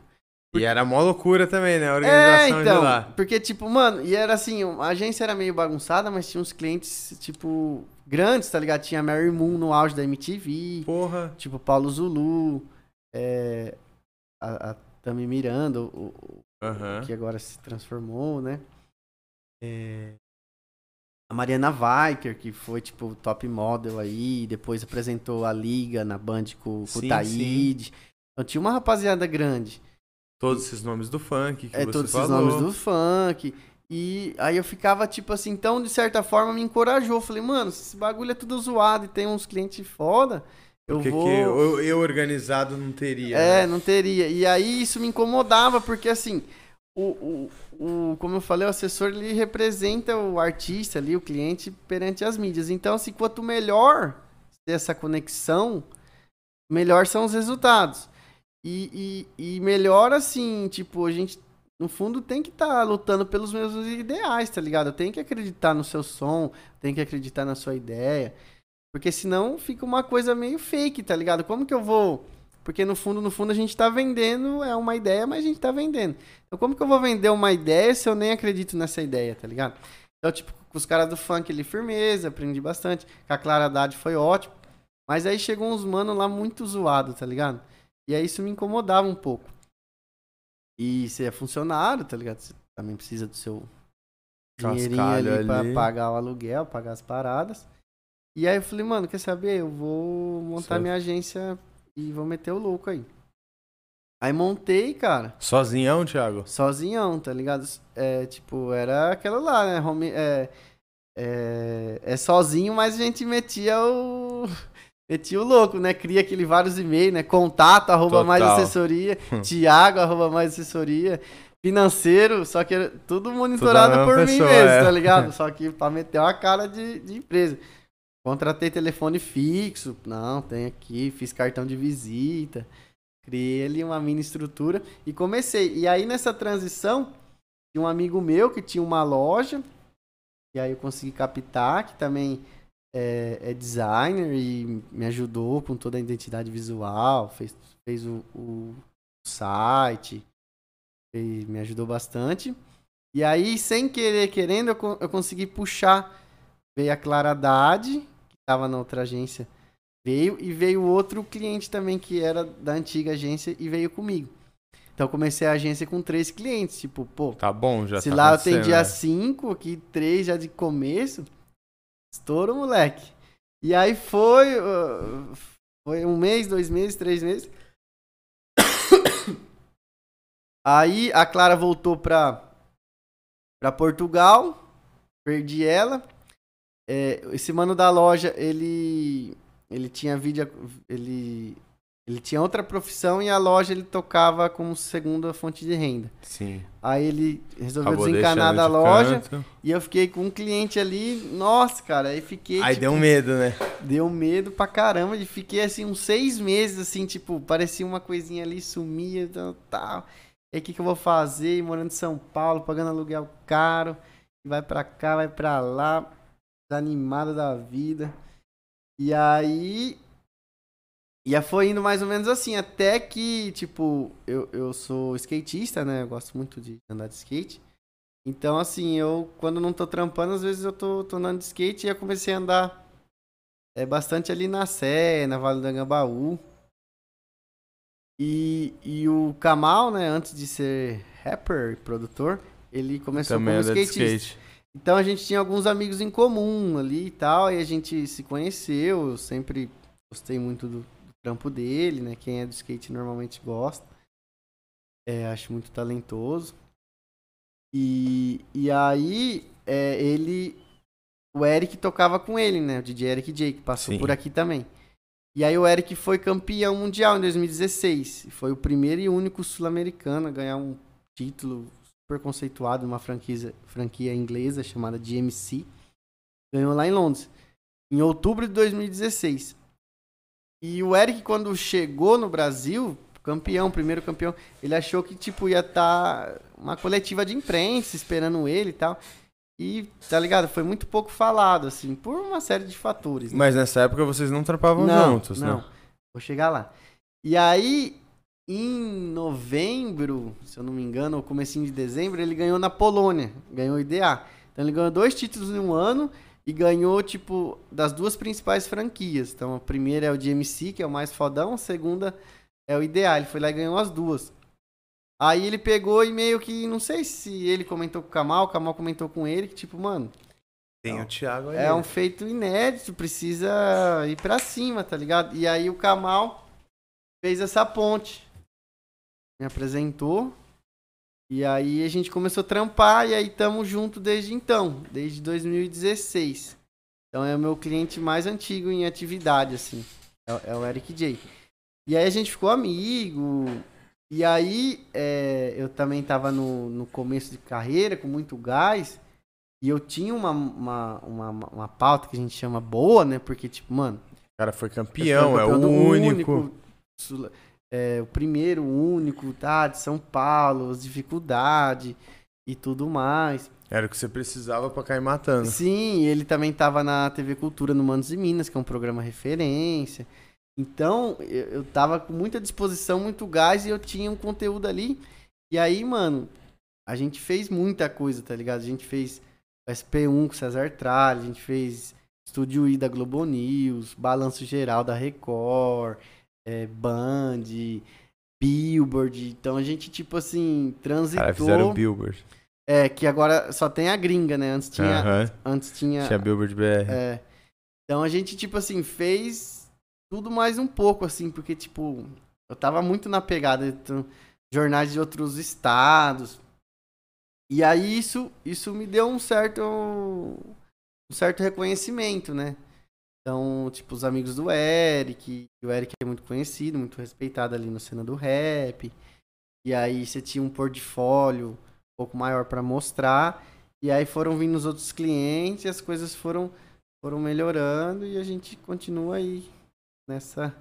E era mó loucura também, né? A É, organização então, de lá. porque, tipo, mano, e era assim, a agência era meio bagunçada, mas tinha uns clientes, tipo, grandes, tá ligado? Tinha Mary Moon no auge da MTV, Porra. tipo, Paulo Zulu, é, a, a Tami Miranda, o, o- que agora se transformou, né? É, a Mariana Viker, que foi, tipo, top model aí, depois apresentou a Liga na Band com, com Sim, o Taíde. Então tinha uma rapaziada grande. Todos esses nomes do funk que É, todos falou. esses nomes do funk. E aí eu ficava, tipo assim, então, de certa forma, me encorajou. Falei, mano, se esse bagulho é tudo zoado e tem uns clientes foda, eu Porque vou... que eu, eu organizado não teria. É, né? não teria. E aí isso me incomodava, porque assim, o, o, o, como eu falei, o assessor ele representa o artista ali, o cliente, perante as mídias. Então, assim, quanto melhor ter essa conexão, melhor são os resultados. E, e, e melhor, assim, tipo, a gente, no fundo, tem que estar tá lutando pelos mesmos ideais, tá ligado? Tem que acreditar no seu som, tem que acreditar na sua ideia. Porque senão fica uma coisa meio fake, tá ligado? Como que eu vou. Porque no fundo, no fundo, a gente tá vendendo, é uma ideia, mas a gente tá vendendo. Então, como que eu vou vender uma ideia se eu nem acredito nessa ideia, tá ligado? Então, tipo, com os caras do funk ali, firmeza, aprendi bastante. Com a Clara Haddad foi ótimo. Mas aí chegou uns mano lá muito zoado, tá ligado? E aí isso me incomodava um pouco. E você é funcionário, tá ligado? Você também precisa do seu dinheirinho ali, Cascalho pra ali. pagar o aluguel, pagar as paradas. E aí eu falei, mano, quer saber? Eu vou montar Certo. minha agência e vou meter o louco aí. Aí montei, cara. Sozinhão, Thiago? Sozinhão, tá ligado? É, tipo, era aquela lá, né? Home, é, é, é sozinho, mas a gente metia o. Metia o louco, né? Cria aquele vários e-mails, né? Contato, arroba mais Total. assessoria. (laughs) Tiago, arroba mais assessoria. Financeiro, só que era tudo monitorado Tudo por mesma mim pessoa, mesmo, é. tá ligado? (laughs) Só que pra meter uma cara de, de empresa. Contratei telefone fixo. Não, tem aqui. Fiz cartão de visita. Criei ali uma mini estrutura e comecei. E aí nessa transição, tinha um amigo meu que tinha uma loja. E aí eu consegui captar, que também é, é designer e me ajudou com toda a identidade visual, fez, fez o, o site, e me ajudou bastante. E aí, sem querer, querendo, eu, eu consegui puxar. Veio a Clara Haddad, que estava na outra agência, veio, e veio outro cliente também, que era da antiga agência, e veio comigo. Então, eu comecei a agência com três clientes. Tipo, pô, Tá bom, já se tá lá eu atendia né? cinco, aqui três já de começo, estouro, moleque. E aí foi, uh, foi um mês, dois meses, três meses. (coughs) Aí a Clara voltou pra, pra Portugal, perdi ela. É, esse mano da loja, ele ele tinha vídeo, ele ele tinha outra profissão e a loja ele tocava como segunda fonte de renda. Sim. Aí ele resolveu Acabou desencanar da de loja canto. e eu fiquei com um cliente ali, nossa, cara, aí fiquei Aí tipo, deu medo, né? deu medo pra caramba e fiquei assim uns seis meses assim, tipo, parecia uma coisinha ali, sumia, tal, tal. E aí o que que eu vou fazer? Morando em São Paulo, pagando aluguel caro, vai pra cá, vai pra lá, desanimado da vida. E aí e foi indo mais ou menos assim, até que, tipo, eu, eu sou skatista, né? Eu gosto muito de andar de skate. Então, assim, eu, quando não tô trampando, às vezes eu tô, tô andando de skate e eu comecei a andar é, bastante ali na Sé, na Vale do Angambaú. E, e o Kamal, né, antes de ser rapper e produtor, ele começou Também como skatista. skate. Então a gente tinha alguns amigos em comum ali e tal, e a gente se conheceu, eu sempre gostei muito do trampo dele, né? Quem é do skate normalmente gosta. É, acho muito talentoso. E, e aí, é, ele. O Eric tocava com ele, né? O DJ Eric J, que passou Sim. por aqui também. E aí o Eric foi campeão mundial em 2016. E Foi o primeiro e único sul-americano a ganhar um título super conceituado numa franquia, franquia inglesa chamada GMC. Ganhou lá em Londres. Em outubro de 2016. E o Eric, quando chegou no Brasil, campeão, primeiro campeão, ele achou que, tipo, ia estar uma coletiva de imprensa esperando ele e tal. E, tá ligado? Foi muito pouco falado, assim, por uma série de fatores. né? Mas nessa época vocês não trampavam não, juntos, não. né? Vou chegar lá. E aí, em novembro, se eu não me engano, ou comecinho de dezembro, ele ganhou na Polônia. Ganhou o IDA. Então ele ganhou dois títulos em um ano e ganhou, tipo, das duas principais franquias. Então a primeira é o GMC, que é o mais fodão, a segunda é o IDA. Ele foi lá e ganhou as duas. Aí ele pegou e meio que, não sei se ele comentou com o Kamal, o Kamal comentou com ele, que tipo, mano, Tem o Thiago aí. é um feito inédito, precisa ir pra cima, tá ligado? E aí o Kamal fez essa ponte. Me apresentou. E aí a gente começou a trampar e aí estamos junto desde então, desde 2016. Então é o meu cliente mais antigo em atividade, assim. É, é o Eric J. E aí a gente ficou amigo. E aí é, eu também tava no, no começo de carreira, com muito gás. E eu tinha uma, uma, uma, uma pauta que a gente chama boa, né? Porque, tipo, mano. O cara foi campeão, é o único. único é, o primeiro, único, tá? De São Paulo, as dificuldades e tudo mais. Era o que você precisava para cair matando. Sim, ele também tava na TV Cultura no Manos e Minas, que é um programa referência. Então, eu, eu tava com muita disposição, muito gás e eu tinha um conteúdo ali. E aí, mano, a gente fez muita coisa, tá ligado? A gente fez SP1 com César Tralli, a gente fez Estúdio I da Globo News, Balanço Geral da Record, é, Band, Billboard. Então a gente, tipo assim, transitou. Cara, fizeram Billboard. É, que agora só tem a gringa, né? Antes tinha. Antes tinha. Tinha Billboard BR. É. Então a gente, tipo assim, fez tudo mais um pouco, assim, porque, tipo, eu tava muito na pegada de jornais de outros estados. E aí isso, isso me deu um certo. um certo reconhecimento, né? Então, tipo, os amigos do Eric. O Eric é muito conhecido, muito respeitado ali na cena do rap. E aí você tinha um portfólio um pouco maior para mostrar. E aí foram vindo os outros clientes, e as coisas foram, foram melhorando e a gente continua aí nessa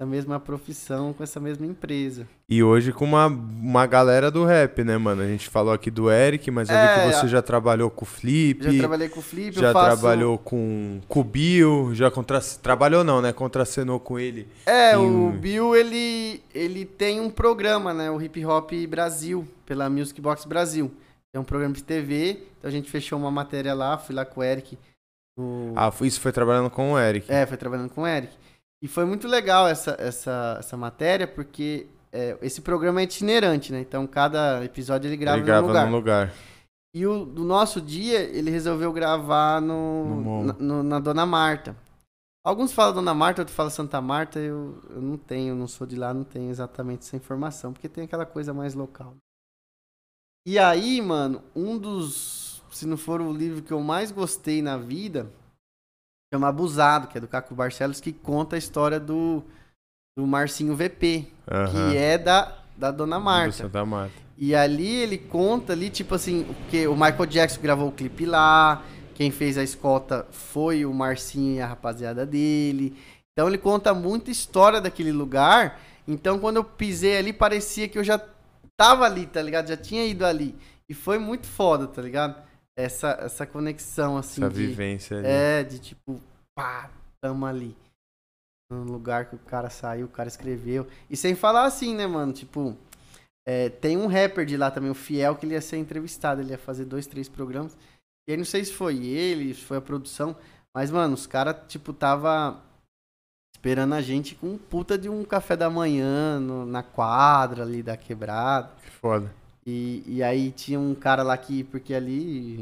a mesma profissão com essa mesma empresa. E hoje com uma, uma galera do rap, né, mano? A gente falou aqui do Eric, mas eu é, vi que você já trabalhou com o Flip. Já trabalhei com o Flip, Já faço... trabalhou com, com o Bill, já contra... trabalhou não, né? Contracenou com ele. É, em... o Bill, ele, ele tem um programa, né? O Hip Hop Brasil, pela Music Box Brasil. É um programa de TV, então a gente fechou uma matéria lá, fui lá com o Eric. O... Ah, isso foi trabalhando com o Eric. É, foi trabalhando com o Eric. E foi muito legal essa, essa, essa matéria, porque é, esse programa é itinerante, né? Então, cada episódio ele grava, ele grava num lugar. Num lugar. E o do nosso dia, ele resolveu gravar no, no na, no, na, Dona Marta. Alguns falam Dona Marta, outros falam Santa Marta. Eu, eu não tenho, não sou de lá, não tenho exatamente essa informação, porque tem aquela coisa mais local. E aí, mano, um dos. Se não for o livro que eu mais gostei na vida, chama Abusado, que é do Caco Barcelos, que conta a história do, do Marcinho VP, uhum. que é da, da Dona Marta. Da Marta. E ali ele conta ali, tipo assim, porque o Michael Jackson gravou o clipe lá, quem fez a escolta foi o Marcinho e a rapaziada dele. Então ele conta muita história daquele lugar. Então quando eu pisei ali, parecia que eu já tava ali, tá ligado? Já tinha ido ali. E foi muito foda, tá ligado? Essa, essa conexão, assim. Essa de, vivência ali. É, de tipo, pá, tamo ali. No lugar que o cara saiu, o cara escreveu. E sem falar assim, né, mano? Tipo, é, tem um rapper de lá também, o Fiel, que ele ia ser entrevistado. Ele ia fazer dois, três programas. E aí não sei se foi ele, se foi a produção. Mas, mano, os caras, tipo, tava esperando a gente com um puta de um café da manhã no, na quadra ali da quebrada. Que foda. E, e aí tinha um cara lá que, porque ali.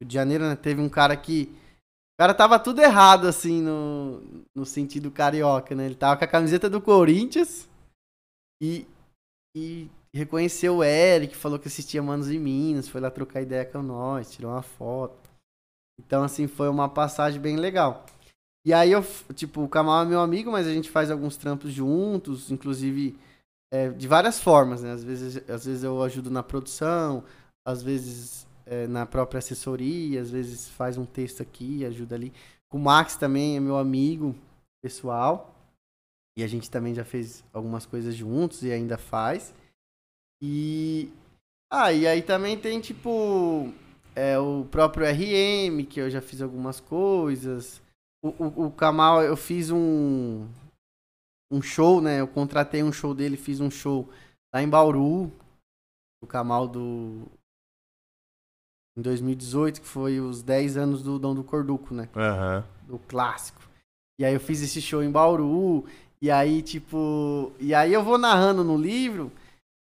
Rio de Janeiro, né? Teve um cara que. O cara tava tudo errado, assim, no, no sentido carioca, né? Ele tava com a camiseta do Corinthians e, e reconheceu o Eric, falou que assistia Manos e Minas, foi lá trocar ideia com nós, tirou uma foto. Então, assim, foi uma passagem bem legal. E aí eu, tipo, o Kamal é meu amigo, mas a gente faz alguns trampos juntos, inclusive é, de várias formas, né? Às vezes, às vezes eu ajudo na produção, às vezes é, na própria assessoria, às vezes faz um texto aqui, ajuda ali. O Max também é meu amigo pessoal. E a gente também já fez algumas coisas juntos e ainda faz. E. Ah, e aí também tem tipo. É, o próprio RM, que eu já fiz algumas coisas. O, o, o Kamal, eu fiz um um show, né? Eu contratei um show dele, fiz um show lá em Bauru, o Camal do. Em 2018, que foi os 10 anos do Dom do Corduco, né? Uhum. Do clássico. E aí eu fiz esse show em Bauru, e aí, tipo. E aí eu vou narrando no livro.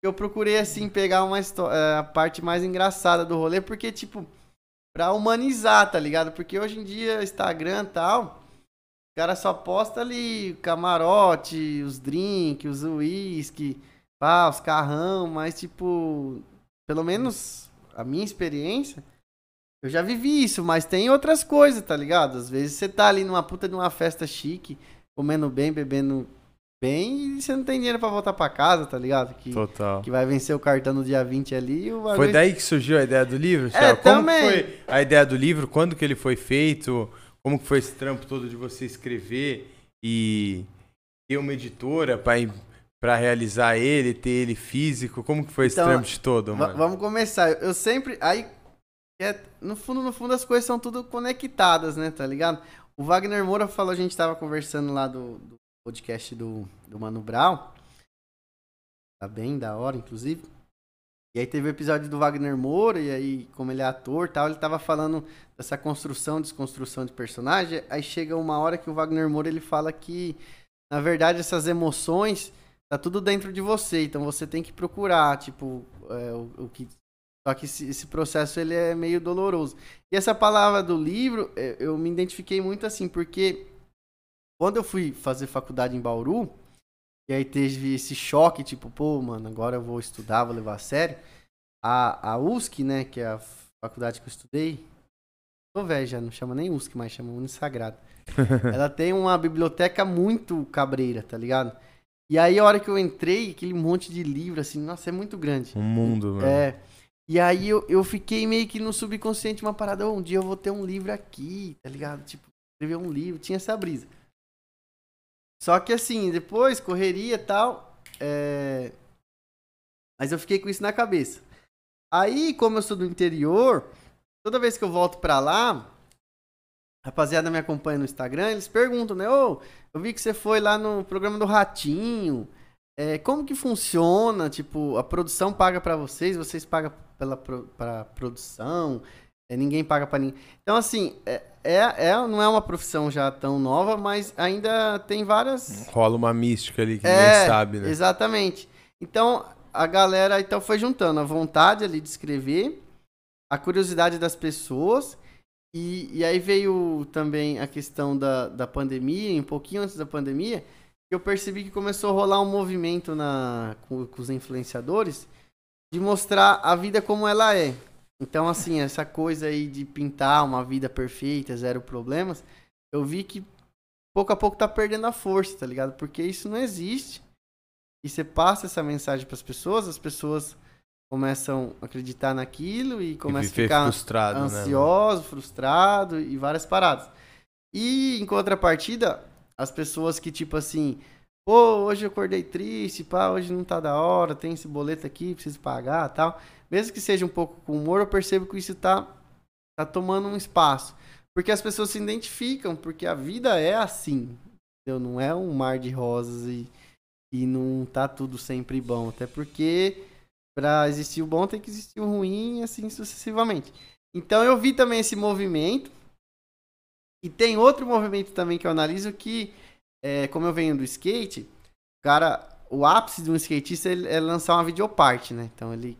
Eu procurei, assim, pegar uma eh, a parte mais engraçada do rolê, porque, tipo, pra humanizar, tá ligado? Porque hoje em dia, Instagram e tal cara só posta ali camarote, os drinks, os uísque. pá, os carrão, mas tipo, pelo menos a minha experiência, eu já vivi isso, mas tem outras coisas, tá ligado? Às vezes você tá ali numa puta de uma festa chique, comendo bem, bebendo bem, e você não tem dinheiro pra voltar pra casa, tá ligado? Que, Total. que vai vencer o cartão no dia 20 ali. O Foi daí que surgiu a ideia do livro? É? Como também. foi a ideia do livro? Quando que ele foi feito? Como que foi esse trampo todo de você escrever e ter uma editora pra realizar ele, ter ele físico? Como que foi esse Então, trampo de todo, mano? vamos começar. Eu sempre. Aí. é, no fundo, no fundo, as coisas são tudo conectadas, né? Tá ligado? O Wagner Moura falou, a gente tava conversando lá do, do podcast do, do Mano Brown. Tá bem da hora, inclusive. E aí teve o episódio do Wagner Moura, e aí, como ele é ator tal, ele tava falando dessa construção, desconstrução de personagem. Aí chega uma hora que o Wagner Moura ele fala que, na verdade, essas emoções tá tudo dentro de você, então você tem que procurar, tipo, é, o, o que. Só que esse, esse processo ele é meio doloroso. E essa palavra do livro, é, eu me identifiquei muito assim, porque quando eu fui fazer faculdade em Bauru, e aí teve esse choque, tipo, pô, mano, agora eu vou estudar, vou levar a sério. A, a USC, né, que é a faculdade que eu estudei, tô velho já, não chama nem USC, mas chama Unisagrado. (laughs) Ela tem uma biblioteca muito cabreira, tá ligado? E aí, a hora que eu entrei, aquele monte de livro, assim, nossa, é muito grande. Um mundo, mano. É. E aí eu, eu fiquei meio que no subconsciente uma parada, "Oh, um dia eu vou ter um livro aqui, tá ligado? Tipo, escrever um livro, tinha essa brisa. Só que assim, depois, correria e tal, é... mas eu fiquei com isso na cabeça. Aí, como eu sou do interior, toda vez que eu volto pra lá, rapaziada me acompanha no Instagram, eles perguntam, né? Ô, eu vi que você foi lá no programa do Ratinho. É, como que funciona? Tipo, a produção paga pra vocês, vocês pagam pela pro, pra produção, é, ninguém paga pra ninguém. Então, assim, é, é, é- não é uma profissão já tão nova, mas ainda tem várias. Rola uma mística ali que É, ninguém sabe, né? Exatamente. Então, a galera então foi juntando a vontade ali de escrever, a curiosidade das pessoas, e, e aí veio também a questão da, da pandemia, um pouquinho antes da pandemia, que eu percebi que começou a rolar um movimento na, com, com os influenciadores de mostrar a vida como ela é. Então, assim, essa coisa aí de pintar uma vida perfeita, zero problemas, eu vi que pouco a pouco tá perdendo a força, tá ligado? Porque isso não existe. E você passa essa mensagem pras pessoas, as pessoas começam a acreditar naquilo e E começam a viver ficar frustrado, né? ansioso, frustrado e várias paradas. E em contrapartida, as pessoas que tipo assim, pô, hoje eu acordei triste, pá, hoje não tá da hora, tem esse boleto aqui, preciso pagar, tal. Mesmo que seja um pouco com humor, eu percebo que isso tá tá tomando um espaço, porque as pessoas se identificam, porque a vida é assim. entendeu? Não é um mar de rosas e e não tá tudo sempre bom, até porque Pra existir o bom tem que existir o ruim e assim sucessivamente. Então eu vi também esse movimento. E tem outro movimento também que eu analiso que, é, como eu venho do skate, o cara, o ápice de um skatista é, é lançar uma videoparte, né? Então ele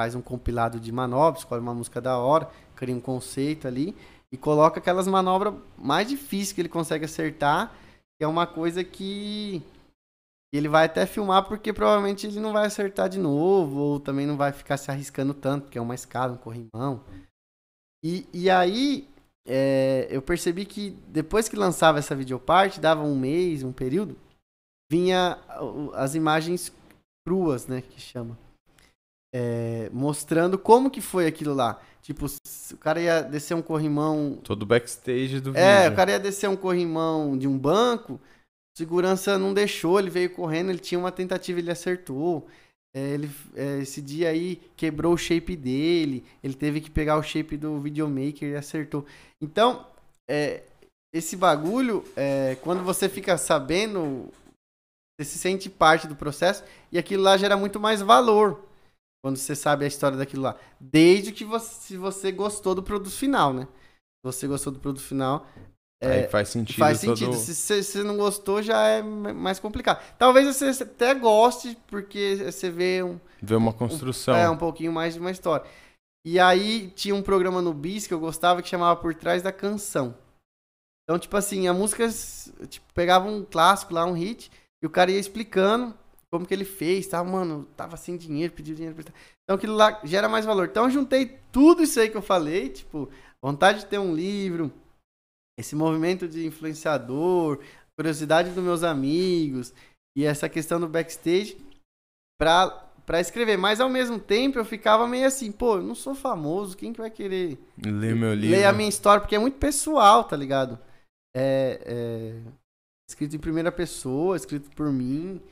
faz um compilado de manobras, escolhe uma música da hora, cria um conceito ali e coloca aquelas manobras mais difíceis que ele consegue acertar, que é uma coisa que ele vai até filmar porque provavelmente ele não vai acertar de novo, ou também não vai ficar se arriscando tanto, porque é uma escada, um corrimão. E, e aí é, eu percebi que depois que lançava essa videoparte, dava um mês, um período, vinha as imagens cruas, né, que chama. É, mostrando como que foi aquilo lá. Tipo, o cara ia descer um corrimão Todo backstage do é, vídeo. o cara ia descer um corrimão de um banco, segurança não deixou, ele veio correndo, ele tinha uma tentativa, ele acertou. É, ele, é, esse dia aí quebrou o shape dele, ele teve que pegar o shape do videomaker e acertou. Então, é, esse bagulho, é, quando você fica sabendo, você se sente parte do processo e aquilo lá gera muito mais valor quando você sabe a história daquilo lá. Desde que você, se você gostou do produto final, né? Se você gostou do produto final, Aí faz sentido. faz todo- sentido. Se você não gostou, já é mais complicado. Talvez você até goste, porque você vê um, Ver uma construção. é, um pouquinho mais de uma história. E aí tinha um programa no Bis que eu gostava que chamava Por Trás da Canção. Então, tipo assim, a música tipo, pegava um clássico lá, um hit, e o cara ia explicando como que ele fez, tá? Mano, tava sem dinheiro, pediu dinheiro. Então aquilo lá gera mais valor. Então eu juntei tudo isso aí que eu falei, tipo, vontade de ter um livro, esse movimento de influenciador, curiosidade dos meus amigos e essa questão do backstage pra para escrever. Mas ao mesmo tempo eu ficava meio assim, pô, eu não sou famoso, quem que vai querer ler meu livro? Ler a minha história, porque é muito pessoal, tá ligado? É, é escrito em primeira pessoa, escrito por mim,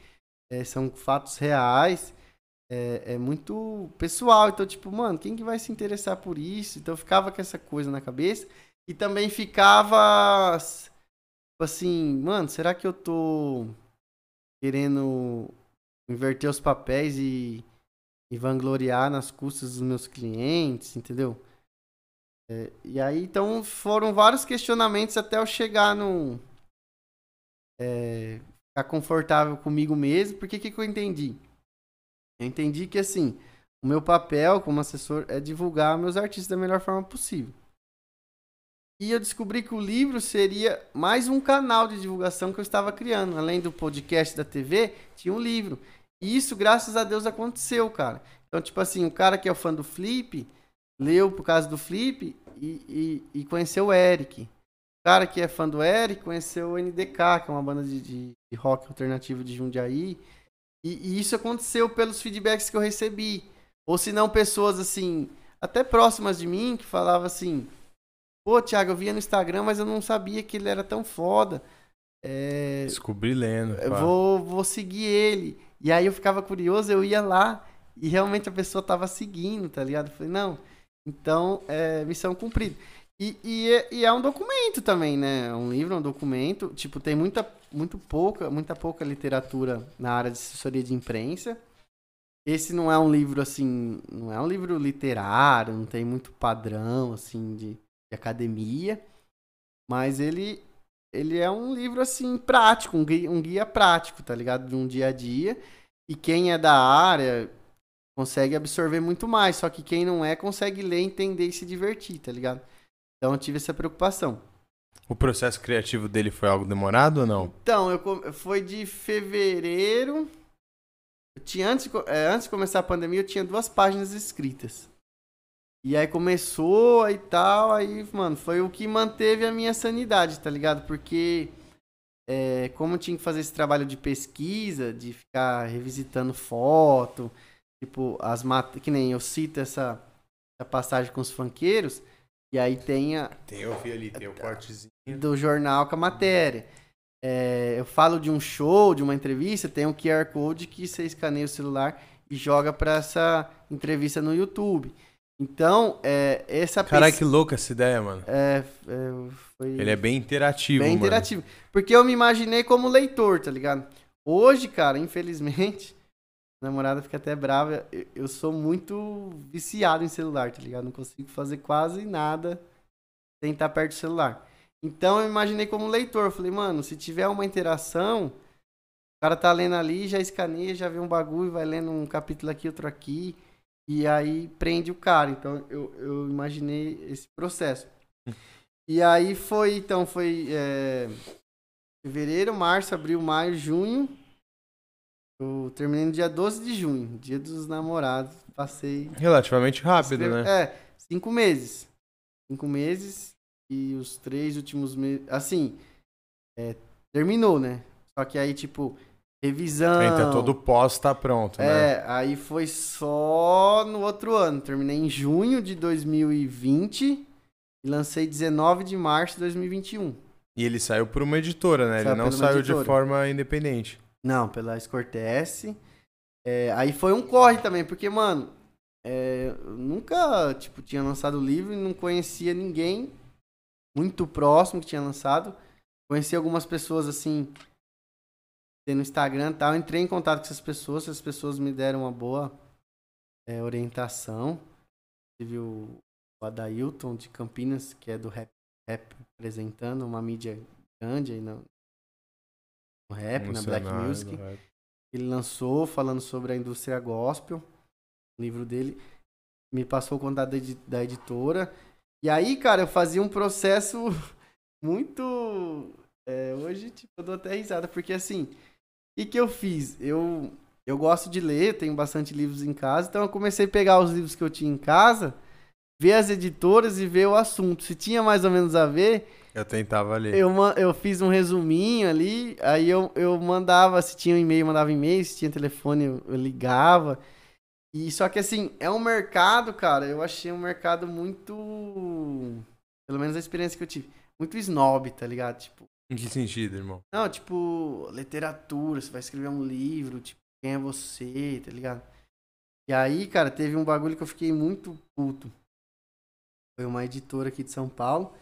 é, são fatos reais. É, é, muito pessoal. Então, tipo, mano, quem que vai se interessar por isso? Então, ficava com essa coisa na cabeça. E também ficava tipo assim, mano, será que eu tô querendo inverter os papéis e, e vangloriar nas custas dos meus clientes, entendeu? É, e aí, então, foram vários questionamentos até eu chegar no. É, ficar confortável comigo mesmo. Porque que, que eu entendi? Eu entendi que, assim, o meu papel como assessor é divulgar meus artistas da melhor forma possível. E eu descobri que o livro seria mais um canal de divulgação que eu estava criando. Além do podcast da TV, tinha um livro. E isso, graças a Deus, aconteceu, cara. Então, tipo assim, o cara que é fã do Flip, leu por causa do Flip e, e, e conheceu o Eric. O cara que é fã do Eric conheceu o NDK, que é uma banda de, de, de rock alternativo de Jundiaí. E, e, isso aconteceu pelos feedbacks que eu recebi. Ou se não, pessoas assim, até próximas de mim, que falavam assim: Pô, Thiago, eu via no Instagram, mas eu não sabia que ele era tão foda. É... Descobri lendo. Eu vou, vou seguir ele. E aí eu ficava curioso, eu ia lá e realmente a pessoa tava seguindo, tá ligado? Eu falei, não, então é missão cumprida. E, e, é, e, é um documento também, né? Um livro, um documento. Tipo, tem muita, muito pouca, muita pouca literatura na área de assessoria de imprensa. Esse não é um livro assim, não é um livro literário, não tem muito padrão assim de, de academia, mas ele ele é um livro assim prático, um guia, um guia prático, tá ligado? De um dia a dia. E quem é da área consegue absorver muito mais, só que quem não é consegue ler, entender e se divertir, tá ligado? Então eu tive essa preocupação. O processo criativo dele foi algo demorado ou não? Então, eu, foi de fevereiro. Eu tinha, antes, é, antes de começar a pandemia, eu tinha duas páginas escritas. E aí começou e tal, aí, mano, foi o que manteve a minha sanidade, tá ligado? Porque é, como eu tinha que fazer esse trabalho de pesquisa, de ficar revisitando foto, tipo, as mat que nem eu cito essa, essa passagem com os funkeiros, e aí tem a. Tem, eu vi ali, tem o cortezinho. Do jornal com a matéria. É, eu falo de um show, de uma entrevista, tem um QR Code que você escaneia o celular e joga para essa entrevista no YouTube. Então, é, essa Caraca, que louca essa ideia, mano. É, é, foi... Ele é bem interativo, Bem mano. interativo. Porque eu me imaginei como leitor, tá ligado? Hoje, cara, infelizmente, namorada fica até brava. Eu, eu sou muito viciado em celular, tá ligado? Não consigo fazer quase nada sem estar perto do celular. Então eu imaginei como leitor. Falei, mano, se tiver uma interação, o cara tá lendo ali, já escaneia, já vê um bagulho, vai lendo um capítulo aqui, outro aqui. E aí prende o cara. Então eu, eu imaginei esse processo. E aí foi, então, foi é, fevereiro, março, abril, maio, junho. Eu terminei no dia 12 de junho, dia dos namorados. Passei. Relativamente rápido, né? É, cinco meses. Cinco meses e os três últimos meses. Assim, é, terminou, né? Só que aí, tipo, revisão. Então todo pós tá pronto, né? É, aí foi só no outro ano. Terminei em junho de 2020 e lancei 19 de março de 2021. E ele saiu por uma editora, né? Saiu ele não saiu editora. de forma independente. Não, pela Escortece. É, aí foi um corre também, porque, mano, é, eu nunca, tipo, tinha lançado o livro e não conhecia ninguém muito próximo que tinha lançado. Conheci algumas pessoas, assim, no Instagram e tal. Entrei em contato com essas pessoas, essas pessoas me deram uma boa é, orientação. Tive o, o Adailton de Campinas, que é do rap, rap apresentando uma mídia grande aí no, no rap, no na Black Music. Ele lançou falando sobre a indústria gospel, o livro dele. Me passou o contato da, editora. E aí, cara, eu fazia um processo (laughs) muito. É, hoje, tipo, eu dou até risada, porque assim, e que eu fiz? Eu eu gosto de ler, tenho bastante livros em casa, então eu comecei a pegar os livros que eu tinha em casa, ver as editoras e ver o assunto. Se tinha mais ou menos a ver, Eu tentava ler. eu, eu fiz um resuminho ali, aí eu, eu mandava, se tinha um e-mail, eu mandava e-mail, se tinha telefone, eu, eu ligava. E só que assim, é um mercado, cara, eu achei um mercado muito. Pelo menos a experiência que eu tive. Muito snob, tá ligado? Tipo, Em que sentido, irmão? não, tipo, literatura, você vai escrever um livro, tipo, quem é você, tá ligado? E aí, cara, teve um bagulho que eu fiquei muito puto. Foi uma editora aqui de São Paulo.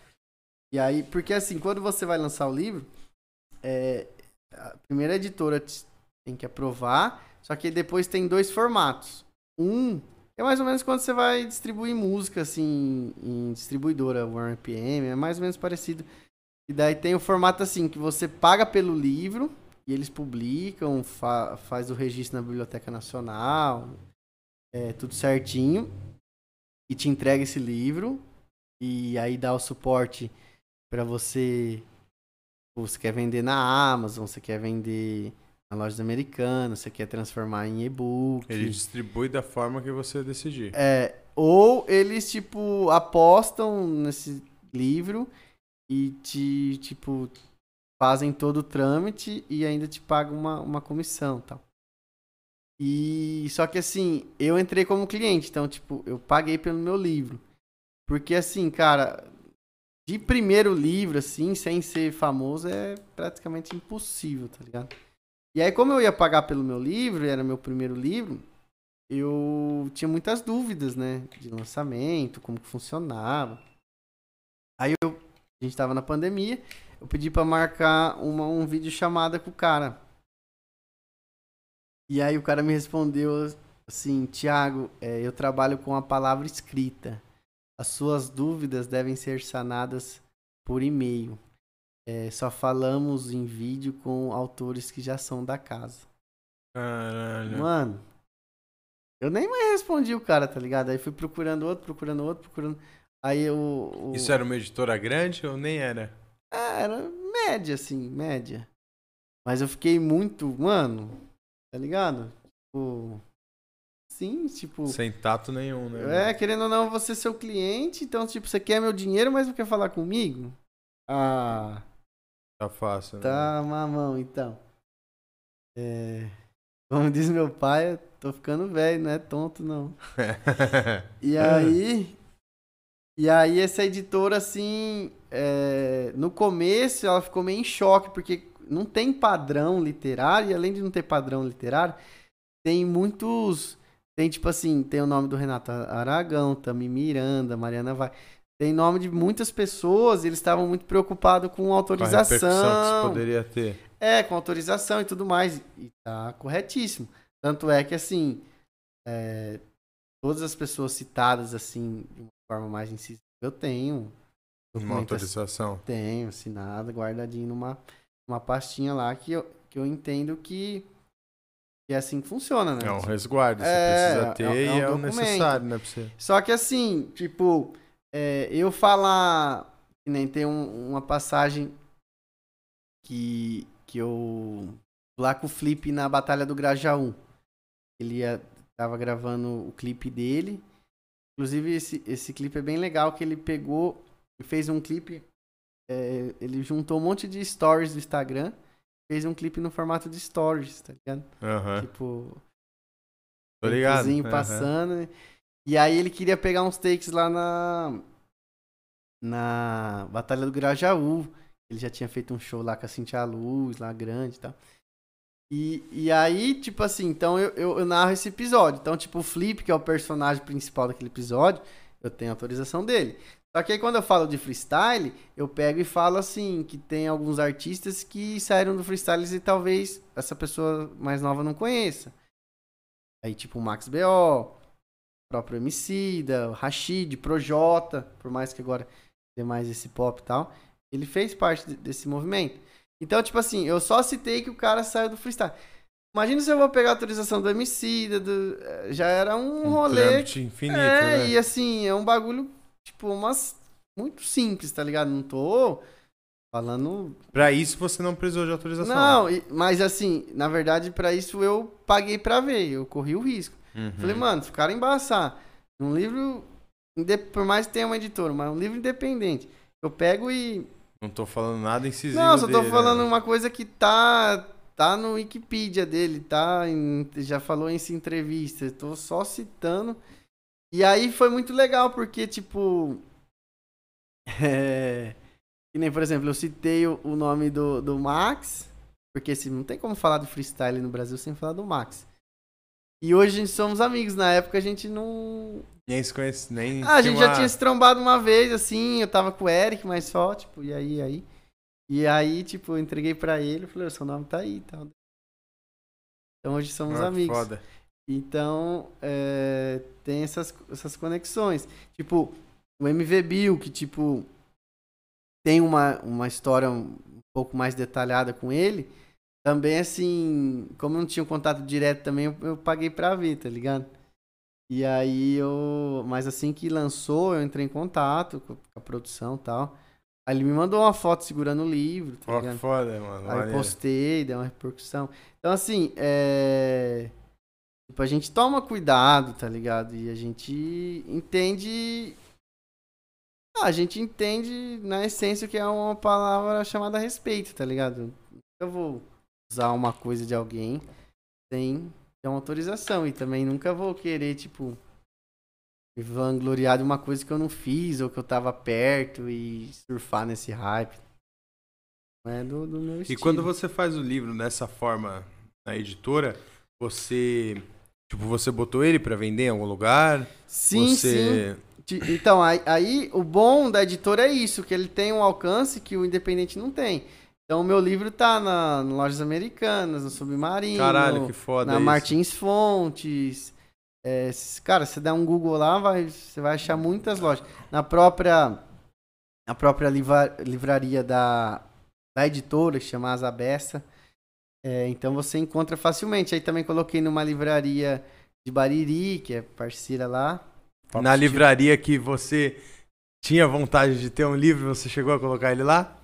E aí, porque assim, quando você vai lançar o livro, é, a primeira editora te- tem que aprovar, só que depois tem dois formatos. Um é mais ou menos quando você vai distribuir música, assim, em distribuidora, o RPM, é mais ou menos parecido. E daí tem o formato assim, que você paga pelo livro, e eles publicam, fa faz o registro na Biblioteca Nacional, é tudo certinho, e te entrega esse livro, e aí dá o suporte para você. Você quer vender na Amazon, você quer vender na lojas americanas, você quer transformar em e-book. Ele distribui da forma que você decidir. É, ou eles, tipo, apostam nesse livro e te, tipo, fazem todo o trâmite e ainda te pagam uma, uma comissão tal. E só que assim, eu entrei como cliente, então, tipo, eu paguei pelo meu livro. Porque assim, cara, de primeiro livro, assim, sem ser famoso, é praticamente impossível, tá ligado? E aí, como eu ia pagar pelo meu livro, era meu primeiro livro, eu tinha muitas dúvidas, né? De lançamento, como que funcionava. Aí eu, a gente tava na pandemia, eu pedi pra marcar uma, um vídeo chamada com o cara. E aí o cara me respondeu assim, Thiago, é, eu trabalho com a palavra escrita. As suas dúvidas devem ser sanadas por e-mail. É, só falamos em vídeo com autores que já são da casa. Caralho. Mano, eu nem mais respondi o cara, tá ligado? Aí fui procurando outro, procurando outro, procurando. Aí eu. o- Isso era uma editora grande ou nem era? Ah, era média, assim, média. Mas eu fiquei muito. Mano, tá ligado? Tipo. Sim, tipo. Sem tato nenhum, né? É, querendo ou não, você é seu cliente, então, tipo, você quer meu dinheiro, mas não quer falar comigo? Ah, Tá fácil, né? tá mamão, então. É. Como diz meu pai, eu tô ficando velho, não é tonto, não. (laughs) E aí. E aí, essa editora, assim. é, no começo, ela ficou meio em choque, porque não tem padrão literário, e além de não ter padrão literário, tem muitos. Tem, tipo assim, tem o nome do Renato Aragão, Tami Miranda, Mariana Vai. Tem nome de muitas pessoas, eles estavam muito preocupados com Com a que autorização. isso poderia ter. É, com autorização e tudo mais. E tá corretíssimo. Tanto é que, assim, é, todas as pessoas citadas, assim, de uma forma mais incisiva, eu tenho. Uma autorização. Tenho, assinado, guardadinho numa uma pastinha lá que eu, que eu entendo que, que é assim que funciona, né? É um resguardo, você É, precisa ter é um- é e um é o necessário, né? Pra você. Só que assim, tipo, é, eu falar. Que nem tem um- uma passagem que, que eu. Lá com o Flip na Batalha do Grajaú. Ele ia, tava gravando o clipe dele. Inclusive, esse, esse clipe é bem legal, que ele pegou e fez um clipe. é, ele juntou um monte de stories do Instagram. Fez um clipe no formato de stories, tá ligado? Aham. Tipo, Tô ligado. aham. passando. né? E aí ele queria pegar uns takes lá na. Na Batalha do Grajaú. Ele já tinha feito um show lá com a Cintia Luz, lá grande e tal. E, e aí, tipo assim, então eu, eu, eu narro esse episódio. Então, tipo, o Flip, que é o personagem principal daquele episódio, eu tenho autorização dele. Só que aí quando eu falo de freestyle, eu pego e falo assim, que tem alguns artistas que saíram do freestyle e talvez essa pessoa mais nova não conheça. Aí, tipo, o Max B.O., o próprio Emicida, o Rashid, Projota, por mais que agora dê mais esse pop e tal, ele fez parte de- desse movimento. Então, tipo assim, eu só citei que o cara saiu do freestyle. Imagina se eu vou pegar a autorização do Emicida, do... eh, já era um, Um rolê... infinito, é, né? e assim, é um bagulho, tipo, umas... muito simples, tá ligado? Não tô Falando. Pra isso você não precisou de autorização. Não, mas assim, na verdade, pra isso eu paguei pra ver, eu corri o risco. Uhum. Falei, mano, se o cara embaçar um livro, por mais que tenha uma editora, mas um livro independente, eu pego e. Não tô falando nada incisivo Não, só tô dele, falando né? uma coisa que tá. Tá no Wikipedia dele, tá? em- já falou em entrevista, tô só citando. E aí foi muito legal, porque, tipo. (laughs) É. Que nem, por exemplo, eu citei o, o nome do, do Max, porque assim, não tem como falar do freestyle no Brasil sem falar do Max. E hoje a gente somos amigos. Na época a gente não. Nem se conhece, nem Ah, a gente já uma- tinha se trombado uma vez, assim, eu tava com o Eric, mas só, tipo, e aí, aí. E aí, tipo, eu entreguei pra ele, falei, "Ô, seu nome tá aí e tal. Então hoje somos Ah, amigos. Foda. Então, é, tem essas, essas conexões. Tipo, o MV Bill, que, tipo, tem uma, uma história um pouco mais detalhada com ele. Também, assim, como eu não tinha um contato direto também, eu, eu paguei pra ver, tá ligado? E aí eu. Mas assim que lançou, eu entrei em contato com a produção e tal. Aí ele me mandou uma foto segurando o livro, tá Ó, que foda, mano. Aí eu postei, deu uma repercussão. Então, assim, é. Tipo, a gente toma cuidado, tá ligado? E a gente entende. Ah, a gente entende na essência que é uma palavra chamada respeito, tá ligado? Eu vou usar uma coisa de alguém sem ter uma autorização. E também nunca vou querer, tipo, me vangloriar de uma coisa que eu não fiz ou que eu tava perto e surfar nesse hype. Não é do, do meu E estilo. quando você faz o livro dessa forma na editora, você. Tipo, você botou ele pra vender em algum lugar? Sim, sim. você... Ti- Então, aí, aí o bom da editora é isso, que ele tem um alcance que o independente não tem. Então, o meu livro tá na, em lojas americanas, no Submarino, Caralho, que foda na. Martins Fontes. É, cara, se der um Google lá, vai, você vai achar muitas lojas. Na própria, na própria livra- livraria da, da editora, que chama Asa Bessa. É, então você encontra facilmente. Aí também coloquei numa livraria de Bariri, que é parceira lá. Na livraria que você tinha vontade de ter um livro, você chegou a colocar ele lá?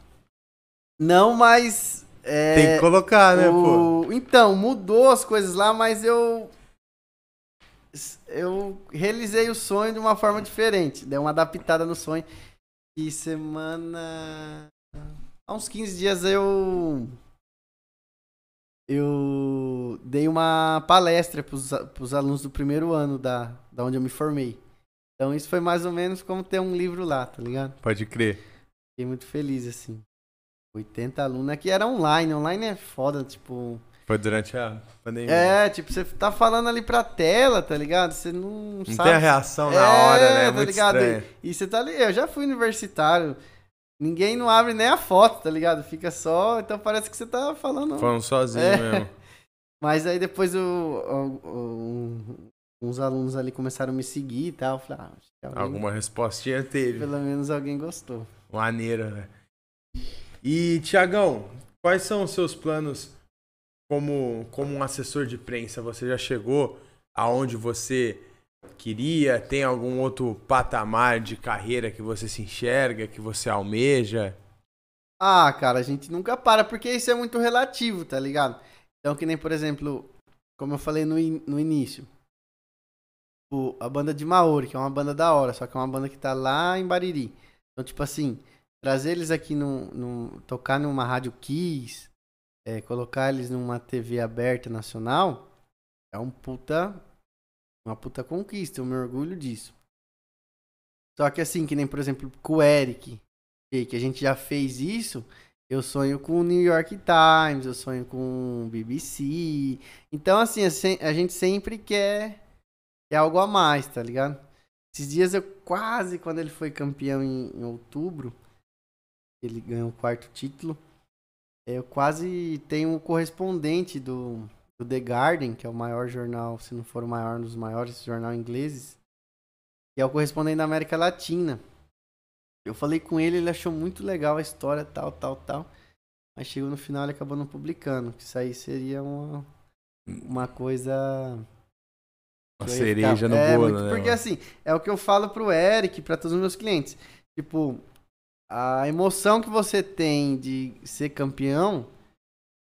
Não, mas. é, Tem que colocar, né, pô? o- Então, mudou as coisas lá, mas eu. Eu realizei o sonho de uma forma diferente. Dei uma adaptada no sonho. E semana. Há uns 15 dias eu. Eu dei uma palestra para os alunos do primeiro ano da, da onde eu me formei. Então isso foi mais ou menos como ter um livro lá, tá ligado? Pode crer. Fiquei muito feliz, assim. 80 alunos. Aqui era online. Online é foda, tipo. Foi durante a pandemia. É, tipo, você tá falando ali pra tela, tá ligado? Você não, Não sabe. tem a reação na É, hora, né? É tá muito ligado? estranho. E você tá ali. Eu já fui universitário. Ninguém não abre nem a foto, tá ligado? Fica só. Então parece que você tá falando. Falando sozinho É. mesmo. (laughs) Mas aí depois o, o- o- uns alunos ali começaram a me seguir e tal. Eu falei, ah, acho que alguém- Alguma respostinha teve. pelo menos alguém gostou. Maneiro, né? E, Tiagão, quais são os seus planos como, como um assessor de imprensa? Você já chegou aonde você queria? Tem algum outro patamar de carreira que você se enxerga, que você almeja? Ah, cara, a gente nunca para, porque isso é muito relativo, tá ligado? Então, que nem, por exemplo, como eu falei no, in- no início, o- a banda de Maori, que é uma banda da hora, só que é uma banda que tá lá em Bariri. Então, tipo assim, trazer eles aqui no, no- tocar numa rádio Kiss, é, colocar eles numa TV aberta nacional, é um puta, uma puta conquista, eu me orgulho disso. Só que assim, que nem, por exemplo, com o Eric, que a gente já fez isso, eu sonho com o New York Times, eu sonho com o BBC. Então, assim, a gente sempre quer, quer algo a mais, tá ligado? Esses dias eu quase, quando ele foi campeão em, em outubro, ele ganhou o quarto título, eu quase tenho um correspondente do, do The Guardian, que é o maior jornal, se não for o maior, um dos maiores jornal ingleses, que é o correspondente da América Latina. Eu falei com ele, ele achou muito legal a história, tal, tal, tal. Mas chegou no final ele acabou não publicando. Que isso aí seria uma, uma coisa. Uma cereja ficar- no é, bolo, muito- né? Porque mano? assim, é o que eu falo pro Eric, pra todos os meus clientes. Tipo, a emoção que você tem de ser campeão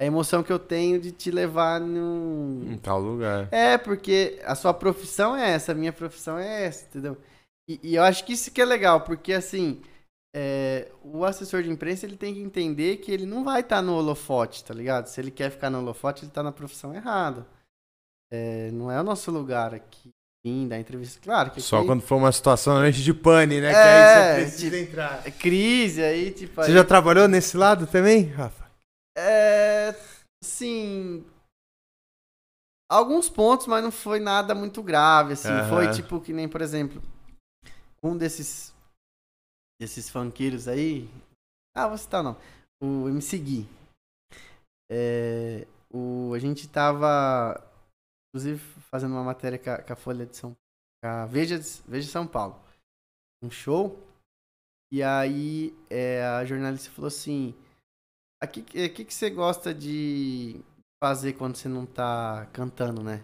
a emoção que eu tenho de te levar num. Em tal lugar. É, porque a sua profissão é essa, a minha profissão é essa, entendeu? E, e eu acho que isso que é legal, porque assim, é, o assessor de imprensa ele tem que entender que ele não vai estar tá no holofote, tá ligado? Se ele quer ficar no holofote, ele tá na profissão errada. É, não é o nosso lugar aqui. Sim, da entrevista. Claro que Só aqui, quando for uma situação realmente de pane, né? É, que aí você precisa tipo, entrar. é crise aí, tipo. Você aí- já trabalhou nesse lado também, Rafa? É. Sim. Alguns pontos, mas não foi nada muito grave, assim. Aham. Foi tipo que nem, por exemplo, um desses. Desses funkeiros aí. Ah, vou citar não. O MC Gui. É, o, a gente tava. Inclusive, fazendo uma matéria com a, com a Folha de São a Veja, Veja São Paulo. Um show. E aí é, a jornalista falou assim: o que, que, que que você gosta de fazer quando você não tá cantando, né?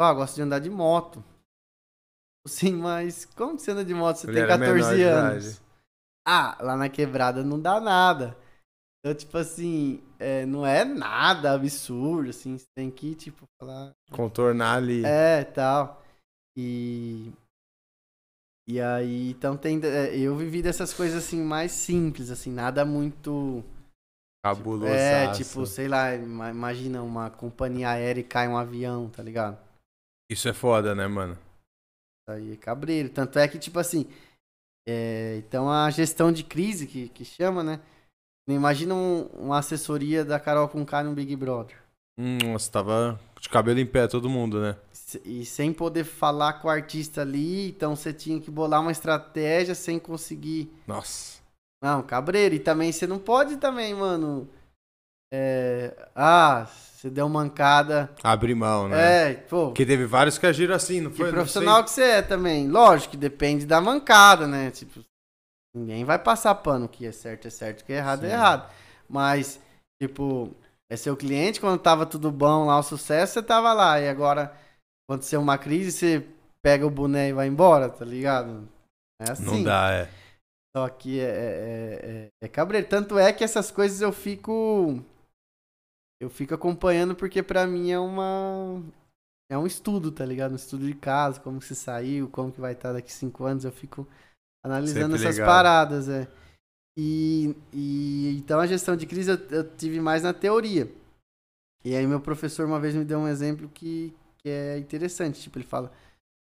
Ah, eu gosto de andar de moto. Sim, mas como você anda de moto? Você tem era menor 14 de anos. Ah, lá na quebrada não dá nada. Então, tipo assim, é, não é nada absurdo, assim. Você tem que, tipo, falar. Contornar ali. É, tal. E. E aí, então tem. é, Eu vivi dessas coisas assim mais simples, assim, nada muito. Cabuloso. É, tipo, sei lá, ima- imagina uma companhia aérea e cai um avião, tá ligado? Isso é foda, né, mano? Aí é cabreiro. Tanto é que, tipo assim. é, então a gestão de crise, que, que chama, né? Imagina um- uma assessoria da Carol com K no Big Brother. Hum, Nossa, tava de cabelo em pé todo mundo, né? E sem poder falar com o artista ali, então você tinha que bolar uma estratégia sem conseguir. Nossa. Não, cabreiro. E também você não pode também, mano. é, Ah, você deu mancada. Abrir mão, né? É, pô. Porque teve vários que agiram assim, não Que foi? Não profissional que você é também. Lógico que depende da mancada, né? Tipo, ninguém vai passar pano. O que é certo é certo, o que é errado Sim. é errado. Mas, tipo, é seu cliente, quando tava tudo bom lá, o sucesso, você tava lá. E agora, aconteceu uma crise, você pega o boné e vai embora, tá ligado? É assim. Não dá, é. Só que é, é, é, é cabreiro. Tanto é que essas coisas eu fico. Eu fico acompanhando porque pra mim é uma. É um estudo, tá ligado? Um estudo de caso, como você saiu, como que vai estar daqui cinco anos. Eu fico analisando Sempre essas ligado. paradas, é. E, e então a gestão de crise eu, eu tive mais na teoria. E aí meu professor uma vez me deu um exemplo que, que é interessante. Tipo, ele fala.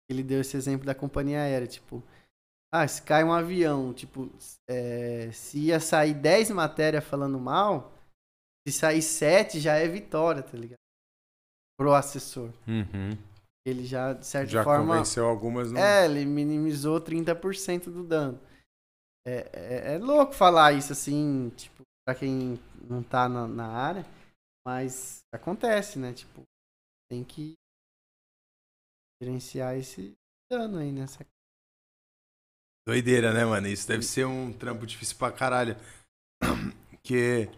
Ele deu esse exemplo da companhia aérea, tipo. Ah, se cai um avião, tipo, é, se ia sair 10 matérias falando mal, se sair 7 já é vitória, tá ligado? Pro assessor. Uhum. Ele já, de certa Já forma. convenceu algumas. Não... É, ele minimizou 30% do dano. É, é, é louco falar isso assim, tipo, pra quem não tá na, na área, mas acontece, né? Tipo, tem que gerenciar esse dano aí nessa. Doideira, né, mano? Isso deve ser um trampo difícil pra caralho. (clears throat) Porque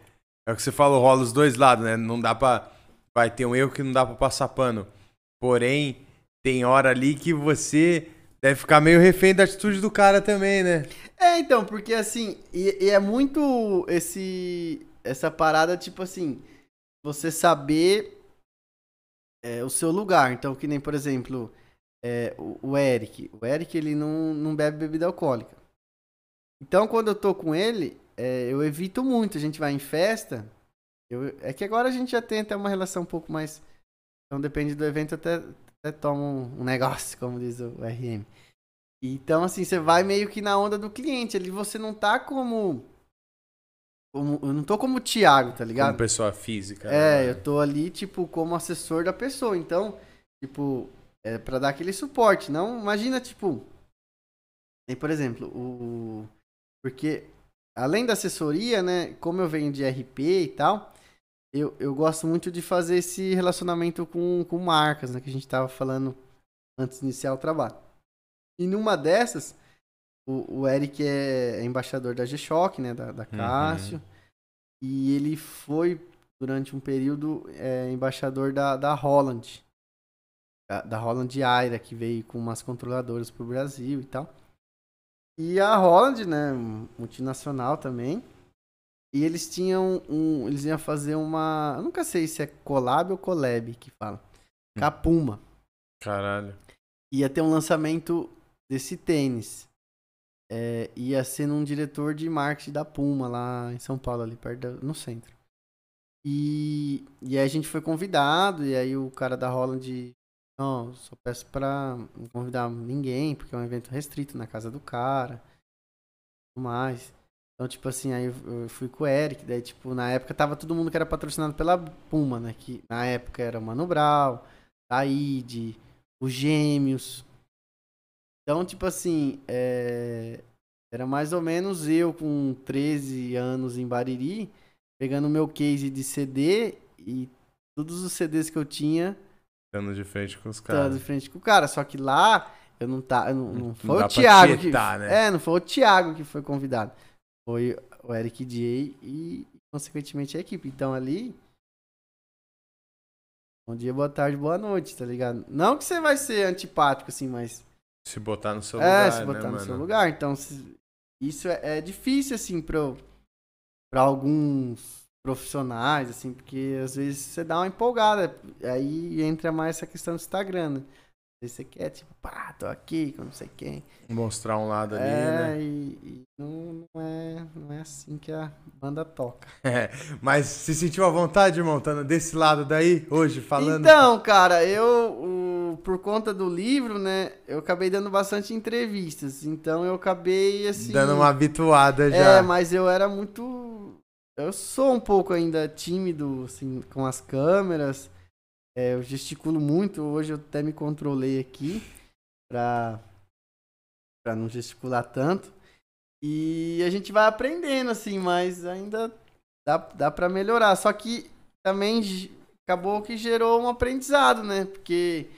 é o que você falou, rola os dois lados, né? Não dá pra. Vai ter um erro que não dá pra passar pano. Porém, tem hora ali que você deve ficar meio refém da atitude do cara também, né? É, então, porque assim, e, e é muito esse essa parada, tipo assim, você saber é, o seu lugar. Então, que nem, por exemplo, é, o, o Eric. O Eric, ele não, não bebe bebida alcoólica. Então, quando eu tô com ele, é, eu evito muito. A gente vai em festa. eu- é que agora a gente já tem até uma relação um pouco mais. Então, depende do evento, até, até toma um, um negócio, como diz o RM. Então, assim, você vai meio que na onda do cliente. Ali você não tá como. como eu não tô como o Thiago, tá ligado? Como pessoa física. É, né? eu tô ali, tipo, como assessor da pessoa. Então, tipo, é pra dar aquele suporte. Não, imagina, tipo. Aí, por exemplo, o. Porque, além da assessoria, né? Como eu venho de RP e tal, eu, eu gosto muito de fazer esse relacionamento com, com marcas, né? Que a gente tava falando antes de iniciar o trabalho. E numa dessas, o, o Eric é embaixador da G-Shock, né? Da, da Cássio. E ele foi durante um período é, embaixador da, da Holland. Da, Holland Aira, que veio com umas controladoras pro Brasil e tal. E a Holland, né, multinacional também. E eles tinham um, eles iam fazer uma, eu nunca sei se é collab ou collab que fala. Hum. Com a Puma. Caralho. Ia ter um lançamento desse tênis. É, ia ser num diretor de marketing da Puma lá em São Paulo, ali perto da- no centro. E, e aí a gente foi convidado, e aí o cara da Holland, não, só peço pra não convidar ninguém, porque é um evento restrito na casa do cara, tudo mais. Então, tipo assim, aí eu fui com o Eric, daí, tipo, na época tava todo mundo que era patrocinado pela Puma, né? Que na época era o Mano Brown, Taíde, os Gêmeos. Então, tipo assim, é, era mais ou menos eu com 13 anos em Bariri, pegando o meu case de CD e todos os CDs que eu tinha Dando de frente com os caras. de frente com o cara. Só que lá eu não tá, eu não, não foi dá o Thiago que, tietar, né? é, não foi o Thiago que foi convidado. Foi o Eric J e consequentemente a equipe. Então ali Bom dia, boa tarde, boa noite, tá ligado? Não que você vai ser antipático assim, mas Se botar no seu é, lugar, se botar né, no mano? seu lugar. Então, se- isso é, é difícil, assim, pra, pra alguns profissionais, assim, porque às vezes você dá uma empolgada. Aí entra mais essa questão do Instagram, né? Às vezes você quer, tipo, pá, tô aqui com não sei quem. Mostrar um lado ali, é, né? e, e não, não, é, não é assim que a banda toca. (laughs) É, mas se sentiu à vontade, irmão, estando desse lado daí, hoje, falando? Então, cara, eu, o- por conta do livro, né, eu acabei dando bastante entrevistas. Então eu acabei, assim. Dando uma habituada já. É, mas eu era muito. Eu sou um pouco ainda tímido, assim, com as câmeras. É, eu gesticulo muito. Hoje eu até me controlei aqui pra, pra não gesticular tanto. E a gente vai aprendendo, assim, mas ainda dá, dá pra melhorar. Só que também acabou que gerou um aprendizado, né? Porque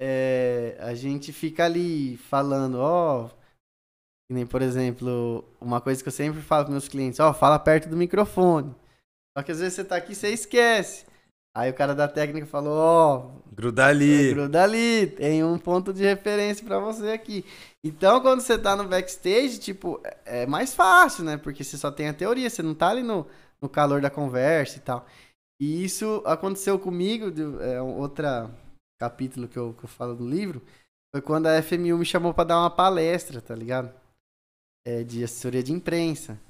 é, a gente fica ali falando, ó. Que nem, por exemplo, uma coisa que eu sempre falo com meus clientes, ó, fala perto do microfone. Só que às vezes você tá aqui e você esquece. Aí o cara da técnica falou, ó, Gruda ali. Gruda ali, tem um ponto de referência pra você aqui. Então, quando você tá no backstage, tipo, é é mais fácil, né? Porque você só tem a teoria, você não tá ali no, no calor da conversa e tal. E isso aconteceu comigo, é um outro capítulo que eu, que eu falo do livro, foi quando a FMU me chamou pra dar uma palestra, tá ligado? É, de assessoria de imprensa.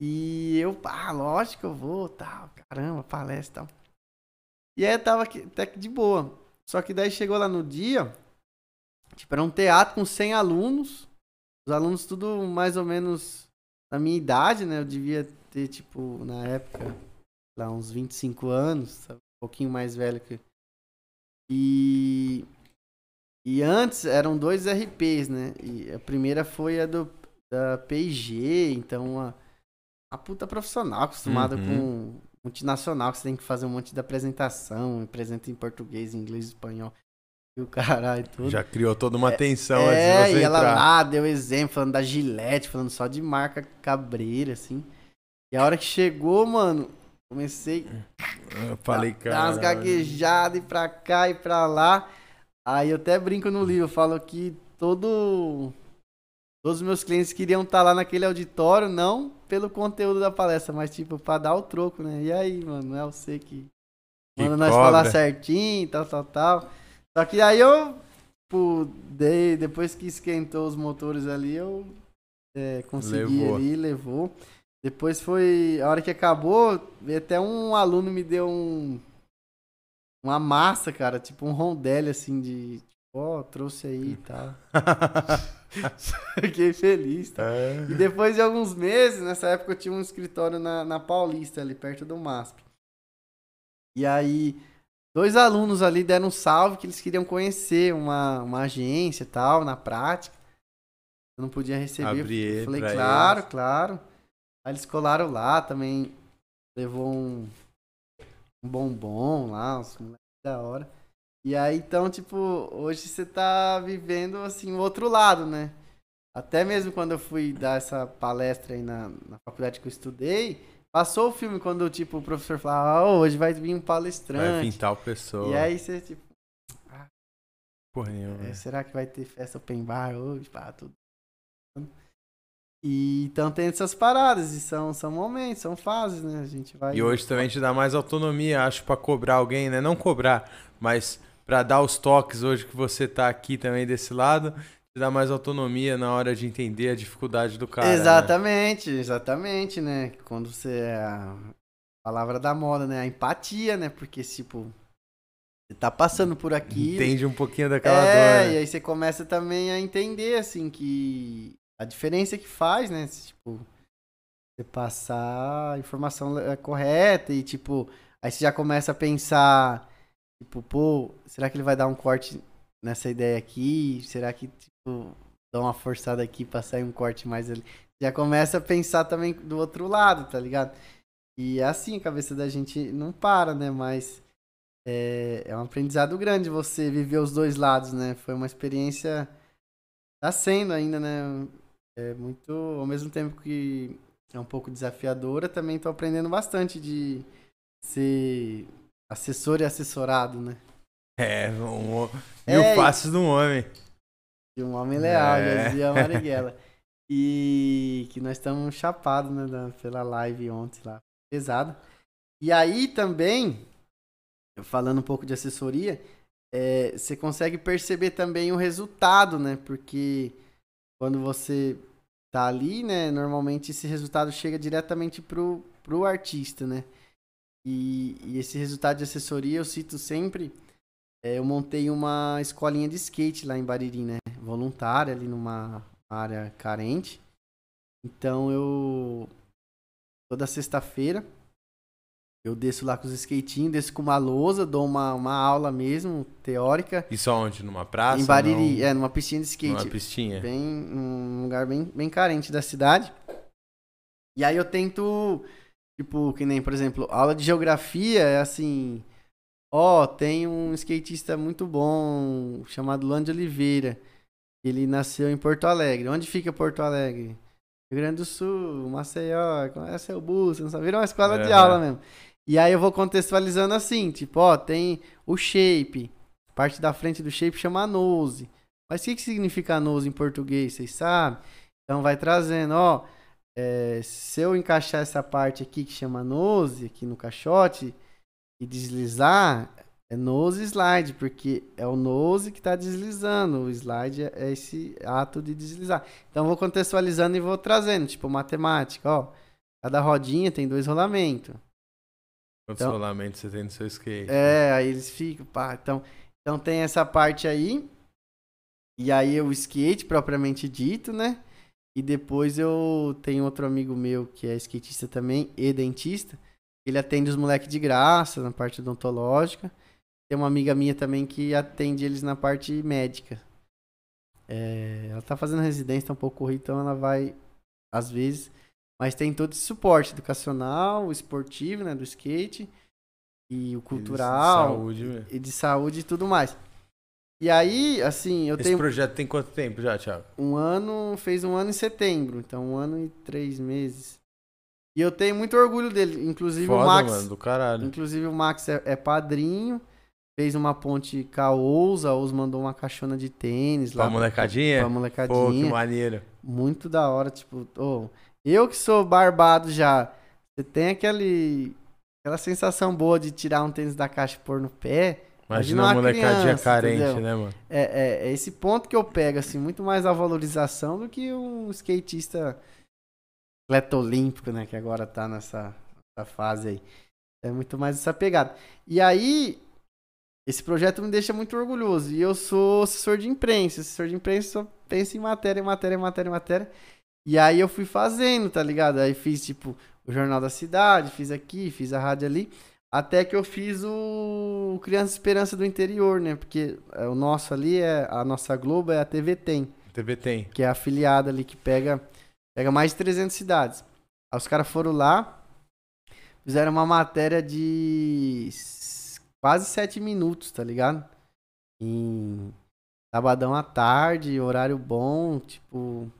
E eu, ah, lógico que eu vou, tal, caramba, palestra e tal. E aí eu tava até que de boa. Só que daí chegou lá no dia, tipo, era um teatro com 100 alunos. Os alunos tudo mais ou menos na minha idade, né? Eu devia ter, tipo, na época, lá uns 25 anos, sabe? um pouquinho mais velho que... E... E antes eram dois RPs, né? E a primeira foi a do, da P&G, então uma, uma puta profissional, acostumada Uhum. com multinacional, que você tem que fazer um monte de apresentação, apresenta em português, inglês, espanhol, e o caralho tudo. Já criou toda uma tensão é, antes de e você ela entrar. lá deu exemplo, falando da Gillette, falando só de marca cabreira, assim. E a hora que chegou, mano, comecei Eu falei, Dá umas cara. gaguejadas e pra cá e pra lá. Aí eu até brinco no livro, falo que todo. Todos os meus clientes queriam estar lá naquele auditório, não pelo conteúdo da palestra, mas tipo, pra dar o troco, né? E aí, mano, não é você que manda nós falar certinho, tal, tal, tal. Só que aí eu, tipo, dei, depois que esquentou os motores ali, eu é, consegui Levou. ali, levou. Depois foi, a hora que acabou, até um aluno me deu um, uma massa, cara, tipo um rondelli assim de, ó, trouxe aí e tal. (laughs) Fiquei feliz, tá? É. E depois de alguns meses, nessa época eu tinha um escritório na, na Paulista, ali perto do MASP. E aí, dois alunos ali deram um salve que eles queriam conhecer uma, uma agência e tal, na prática. Eu não podia receber. Abrir eu falei, claro, eles. claro. Aí eles colaram lá também, levou um, um bombom lá, uns moleques da hora. E aí, então, tipo, hoje você tá vivendo, assim, o outro lado, né? Até mesmo quando eu fui dar essa palestra aí na, na faculdade que eu estudei, passou o filme quando, tipo, o professor falava, ah, hoje vai vir um Vai palestrante. vir tal pessoa. e aí você, tipo, Porra nenhuma. é, será que vai ter festa open bar hoje? Pá, tudo. E então tem essas paradas, e são, são momentos, são fases, né? A gente vai. E hoje também te dá mais autonomia, acho, pra cobrar alguém, né? Não cobrar, mas pra dar os toques hoje que você tá aqui também desse lado, te dá mais autonomia na hora de entender a dificuldade do cara. né? exatamente, exatamente, né? Quando você. é A palavra da moda, né? A empatia, né? Porque, tipo, você tá passando por aqui. Entende um pouquinho daquela é, dor. e né? aí você começa também a entender, assim, que a diferença que faz, né? Tipo, você passar a informação é, correta e, tipo, aí você já começa a pensar, tipo, pô, será que ele vai dar um corte nessa ideia aqui? Será que, tipo, dá uma forçada aqui pra sair um corte mais ali? Já começa a pensar também do outro lado, tá ligado? E é assim, a cabeça da gente não para, né? Mas é, é um aprendizado grande você viver os dois lados, né? Foi uma experiência. Tá sendo ainda, né? É muito. Ao mesmo tempo que é um pouco desafiadora, também tô aprendendo bastante de ser assessor e assessorado, né? É, um, mil É, faces de um homem. De um homem leal, É. dizia a (laughs) Marighella. E que nós estamos chapados, né? da- pela live ontem lá. Pesado. E aí também, falando um pouco de assessoria, é, você consegue perceber também o resultado, né? Porque quando você tá ali, né? Normalmente esse resultado chega diretamente pro, pro artista, né? E, e esse resultado de assessoria eu cito sempre. é, eu montei uma escolinha de skate lá em Bariri, né? Voluntária, ali numa área carente. Então eu. Toda sexta-feira eu desço lá com os skatinhos, desço com uma lousa, dou uma, uma aula mesmo, teórica. Isso aonde? Numa praça? em Bariri, Não? é, numa piscina de skate. Numa pistinha? Bem, um lugar bem, bem carente da cidade. E aí eu tento, tipo, que nem, por exemplo, aula de geografia é assim. Ó, tem um skatista muito bom chamado de Oliveira. Ele nasceu em Porto Alegre. Onde fica Porto Alegre? Rio Grande do Sul, Maceió, conhece o bus, não sabe? Virou uma escola de Aham. aula mesmo. E aí eu vou contextualizando assim, tipo, ó, tem o shape. Parte da frente do shape chama nose. Mas o que, que significa nose em português? Vocês sabem? Então vai trazendo, ó. É, se eu encaixar essa parte aqui que chama nose, aqui no caixote, e deslizar, é nose slide, porque é o nose que está deslizando. O slide é esse ato de deslizar. Então vou contextualizando e vou trazendo, tipo, matemática, ó. Cada rodinha tem dois rolamentos. Quantos Então- rolamentos você tem no seu skate? É, aí eles ficam, pá. Então, então tem essa parte aí. E aí o skate propriamente dito, né? E depois eu tenho outro amigo meu que é skatista também e dentista. Ele atende os moleques de graça na parte odontológica. Tem uma amiga minha também que atende eles na parte médica. É, ela tá fazendo residência, tá um pouco corrida, então ela vai às vezes. Mas tem todo esse suporte educacional, esportivo, né? Do skate. E o cultural Saúde, mesmo. e de saúde e tudo mais. E aí, assim, eu Esse tenho projeto tem quanto tempo já, Thiago? um ano, fez um ano em setembro, então um ano e três meses. E eu tenho muito orgulho dele, inclusive Foda, o Max, mano, do caralho. inclusive o Max é, é padrinho, fez uma ponte com a Ousa, a Ousa mandou uma caixona de tênis lá Pra molecadinha? pra Pô, que molecadinha. maneiro. muito da hora, tipo, ô, eu que sou barbado já, você tem aquele aquela sensação boa de tirar um tênis da caixa e pôr no pé. Imagina Imagina uma uma molecadinha criança, carente, entendeu? né, mano? É, é, é esse ponto que eu pego, assim, muito mais a valorização do que um skatista atleta olímpico, né? Que agora tá nessa, nessa fase aí. É muito mais essa pegada. E aí, esse projeto me deixa muito orgulhoso. E eu sou assessor de imprensa. Assessor de imprensa só pensa em matéria, matéria, matéria, matéria. E aí eu fui fazendo, tá ligado? Aí fiz, tipo, o Jornal da Cidade, fiz aqui, fiz a rádio ali. Até que eu fiz o Criança Esperança do Interior, né? Porque é, o nosso ali, é a nossa Globo é a TV Tem, TV tem. que é a afiliada ali que pega, pega mais de 300 cidades. Aí os caras foram lá, fizeram uma matéria de quase 7 minutos, tá ligado? Em sabadão à tarde, horário bom, tipo,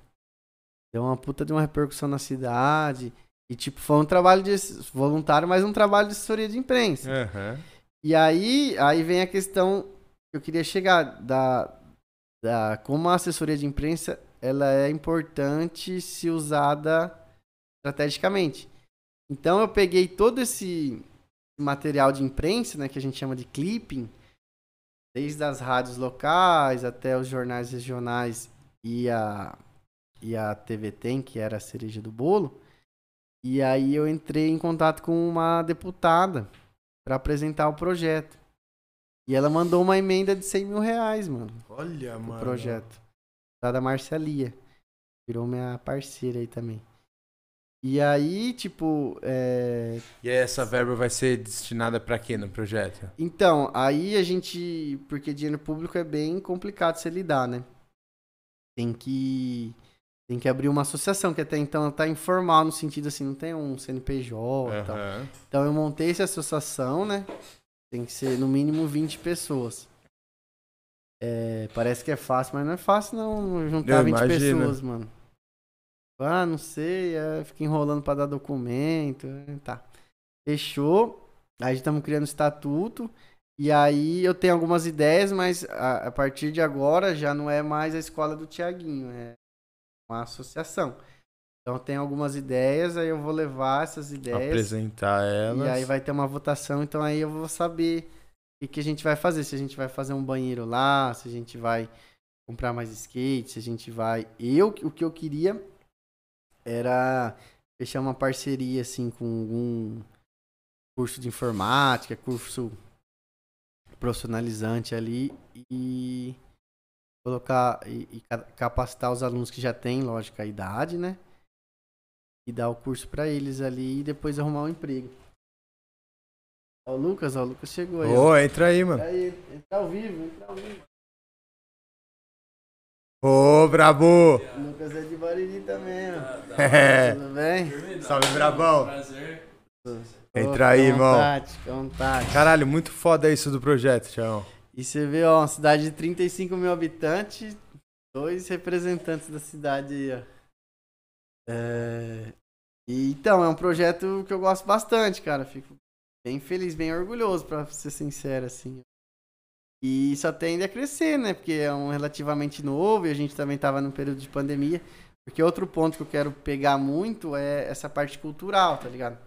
deu uma puta de uma repercussão na cidade. E, tipo, foi um trabalho de voluntário, mas um trabalho de assessoria de imprensa. Aham. E aí, aí vem a questão que eu queria chegar da, da como a assessoria de imprensa ela é importante se usada estrategicamente. Então eu peguei todo esse material de imprensa, né, que a gente chama de clipping, desde as rádios locais até os jornais regionais e a e a TV Tem, que era a cereja do bolo. E aí eu entrei em contato com uma deputada para apresentar o projeto. E ela mandou uma emenda de 100 mil reais, mano. Olha, mano. O projeto. Da Marcelia. Virou minha parceira aí também. E aí, tipo. É... E aí essa verba vai ser destinada para quê no projeto? Então, aí a gente. Porque dinheiro público é bem complicado se lidar, né? Tem que. Tem que abrir uma associação, que até então tá informal no sentido assim, não tem um CNPJ e tal. Então eu montei essa associação, né? Tem que ser no mínimo 20 pessoas. É, parece que é fácil, mas não é fácil não juntar eu 20 imagino. pessoas, mano. Ah, não sei, é, fica enrolando para dar documento. É, tá. Fechou. Aí estamos criando estatuto. E aí eu tenho algumas ideias, mas a, a, partir de agora já não é mais a escola do Tiaguinho, é uma associação. Então tem algumas ideias, aí eu vou levar essas ideias. Apresentar elas. E aí vai ter uma votação, então aí eu vou saber o que, que a gente vai fazer. Se a gente vai fazer um banheiro lá, se a gente vai comprar mais skate, se a gente vai. Eu, o que eu queria era fechar uma parceria assim com algum curso de informática, curso profissionalizante ali e colocar e, e, capacitar os alunos que já têm, lógico, a idade, né? E dar o curso para eles ali e depois arrumar um emprego. Ó, o Lucas, ó, o Lucas chegou aí. Ô, entra aí, mano. Entra, aí, entra ao vivo, entra ao vivo. Ô, Brabo! O Lucas é de Bariri também, ó. (laughs) É. Tudo bem? Salve, Brabão! Prazer. Entra aí, irmão. Contate, contate. Caralho, muito foda isso do projeto, Tião. E você vê, ó, uma cidade de 35 mil habitantes, dois representantes da cidade aí, ó. É... E, então, é um projeto que eu gosto bastante, cara. Fico bem feliz, bem orgulhoso, pra ser sincero, assim. E só tende a crescer, né? Porque é um relativamente novo e a gente também tava num período de pandemia. Porque outro ponto que eu quero pegar muito é essa parte cultural, tá ligado?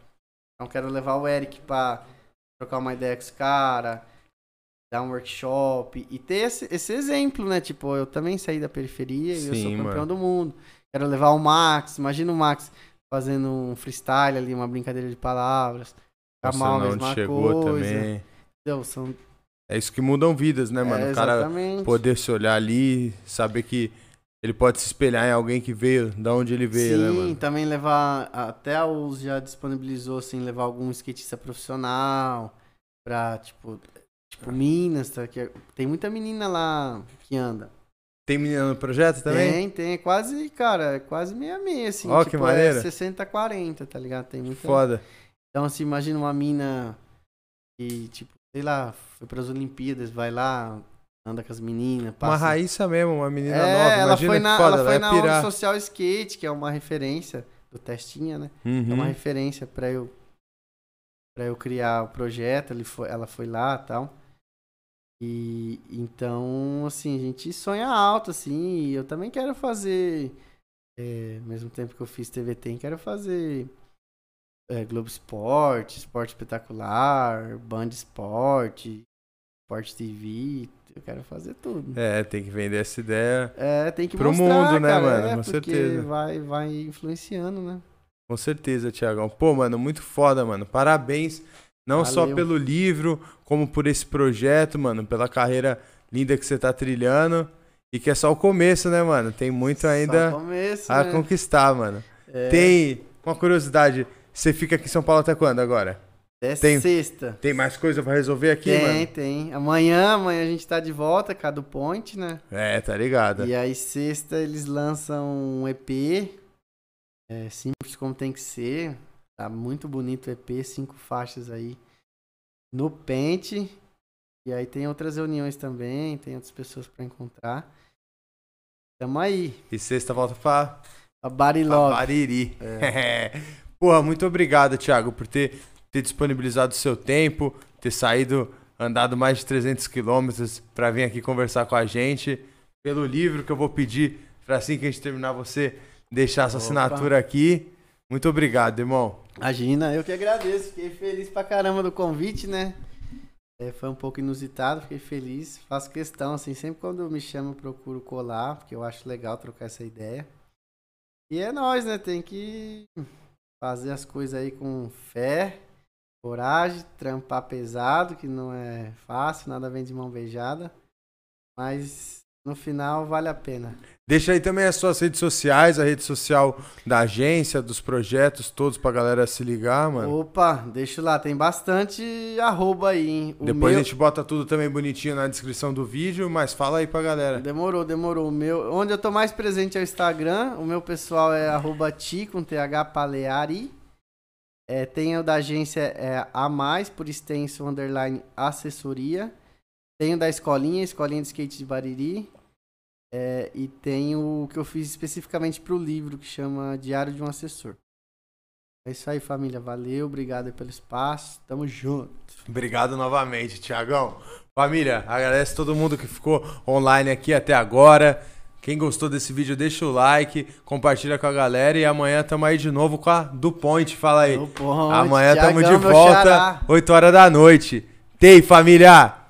Então quero levar o Eric pra trocar uma ideia com esse cara, dar um workshop e ter esse, esse exemplo, né? Tipo, eu também saí da periferia Sim, e eu sou campeão mano. do mundo. Quero levar o Max, imagina o Max fazendo um freestyle ali, uma brincadeira de palavras. Kamal, a mesma chegou coisa. também. Então, são... É isso que mudam vidas, né, mano? É, o cara poder se olhar ali, saber que ele pode se espelhar em alguém que veio, da onde ele veio, Sim, né, mano? Sim, também levar, até a US já disponibilizou, assim, levar algum skatista profissional pra, tipo, Tipo, Minas, tá? Que é, tem muita menina lá que anda. Tem menina no projeto também? Tem, tem. É quase, cara, é quase meia meia, assim. Ó, oh, tipo, que maneiro. É 60-40, tá ligado? Tem muita... Foda. Então, assim, imagina uma mina que, tipo, sei lá, foi pras Olimpíadas, vai lá, anda com as meninas. Passa... Uma Raíssa mesmo, uma menina é, nova. Ela foi na, foda, ela foi na onda social skate, que é uma referência do Testinha, né? Uhum. É uma referência pra eu, pra eu criar o projeto. Ele foi, ela foi lá e tal. E então, assim, a gente sonha alto, assim, e eu também quero fazer, é, ao mesmo tempo que eu fiz TV Tem, quero fazer é, Globo Esporte, Esporte Espetacular, Band Esporte, Esporte TV, eu quero fazer tudo. É, tem que vender essa ideia é, tem que pro mostrar, mundo, né, cara, mano? É, Com certeza. Vai, vai influenciando, né? Com certeza, Tiagão. Pô, mano, muito foda, mano. Parabéns não Valeu. só pelo livro, como por esse projeto, mano, pela carreira linda que você tá trilhando. E que é só o começo, né, mano? Tem muito ainda começo, a né? conquistar, mano. É. Tem uma curiosidade. Você fica aqui em São Paulo até quando agora? É tem, sexta. Tem mais coisa pra resolver aqui, tem, mano? Tem, tem. Amanhã, amanhã a gente tá de volta, Cado Point, né? É, tá ligado. E aí, sexta, eles lançam um EP. É, simples como tem que ser. Tá muito bonito o EP, cinco faixas aí no Pente. E aí tem outras reuniões também, tem outras pessoas para encontrar. Tamo aí. E sexta volta pra... A Barilove. Bariri. É. (laughs) Porra, muito obrigado, Thiago, por ter, ter disponibilizado o seu tempo, ter saído, andado mais de 300 quilômetros para vir aqui conversar com a gente. Pelo livro que eu vou pedir Pra assim que a gente terminar, você deixar sua Opa. assinatura aqui. Muito obrigado, irmão. Imagina, eu que agradeço. Fiquei feliz pra caramba do convite, né? É, foi um pouco inusitado, fiquei feliz. Faço questão, assim, sempre quando me chamam, procuro colar, porque eu acho legal trocar essa ideia. E é nós, né? Tem que fazer as coisas aí com fé, coragem, trampar pesado, que não é fácil, nada vem de mão beijada. Mas no final vale a pena. Deixa aí também as suas redes sociais, a rede social da agência, dos projetos todos pra galera se ligar, mano. Opa, deixa lá, tem bastante arroba aí, hein? O Depois meu... a gente bota tudo também bonitinho na descrição do vídeo, mas fala aí pra galera. Demorou, demorou. O meu, onde eu tô mais presente é o Instagram, o meu pessoal é arroba ti com th paleari. É, tem o da agência é, a mais, por extenso, underline assessoria. Tenho da escolinha, escolinha de skate de Bariri. É, e tenho o que eu fiz especificamente para o livro, que chama Diário de um Assessor. É isso aí, família. Valeu, obrigado pelo espaço. Tamo junto. Obrigado novamente, Tiagão. Família, agradece todo mundo que ficou online aqui até agora. Quem gostou desse vídeo, deixa o like, compartilha com a galera e amanhã tamo aí de novo com a Do Point. Fala aí. Do Point, amanhã Thiagão, tamo de volta, 8 horas da noite. Tei, família!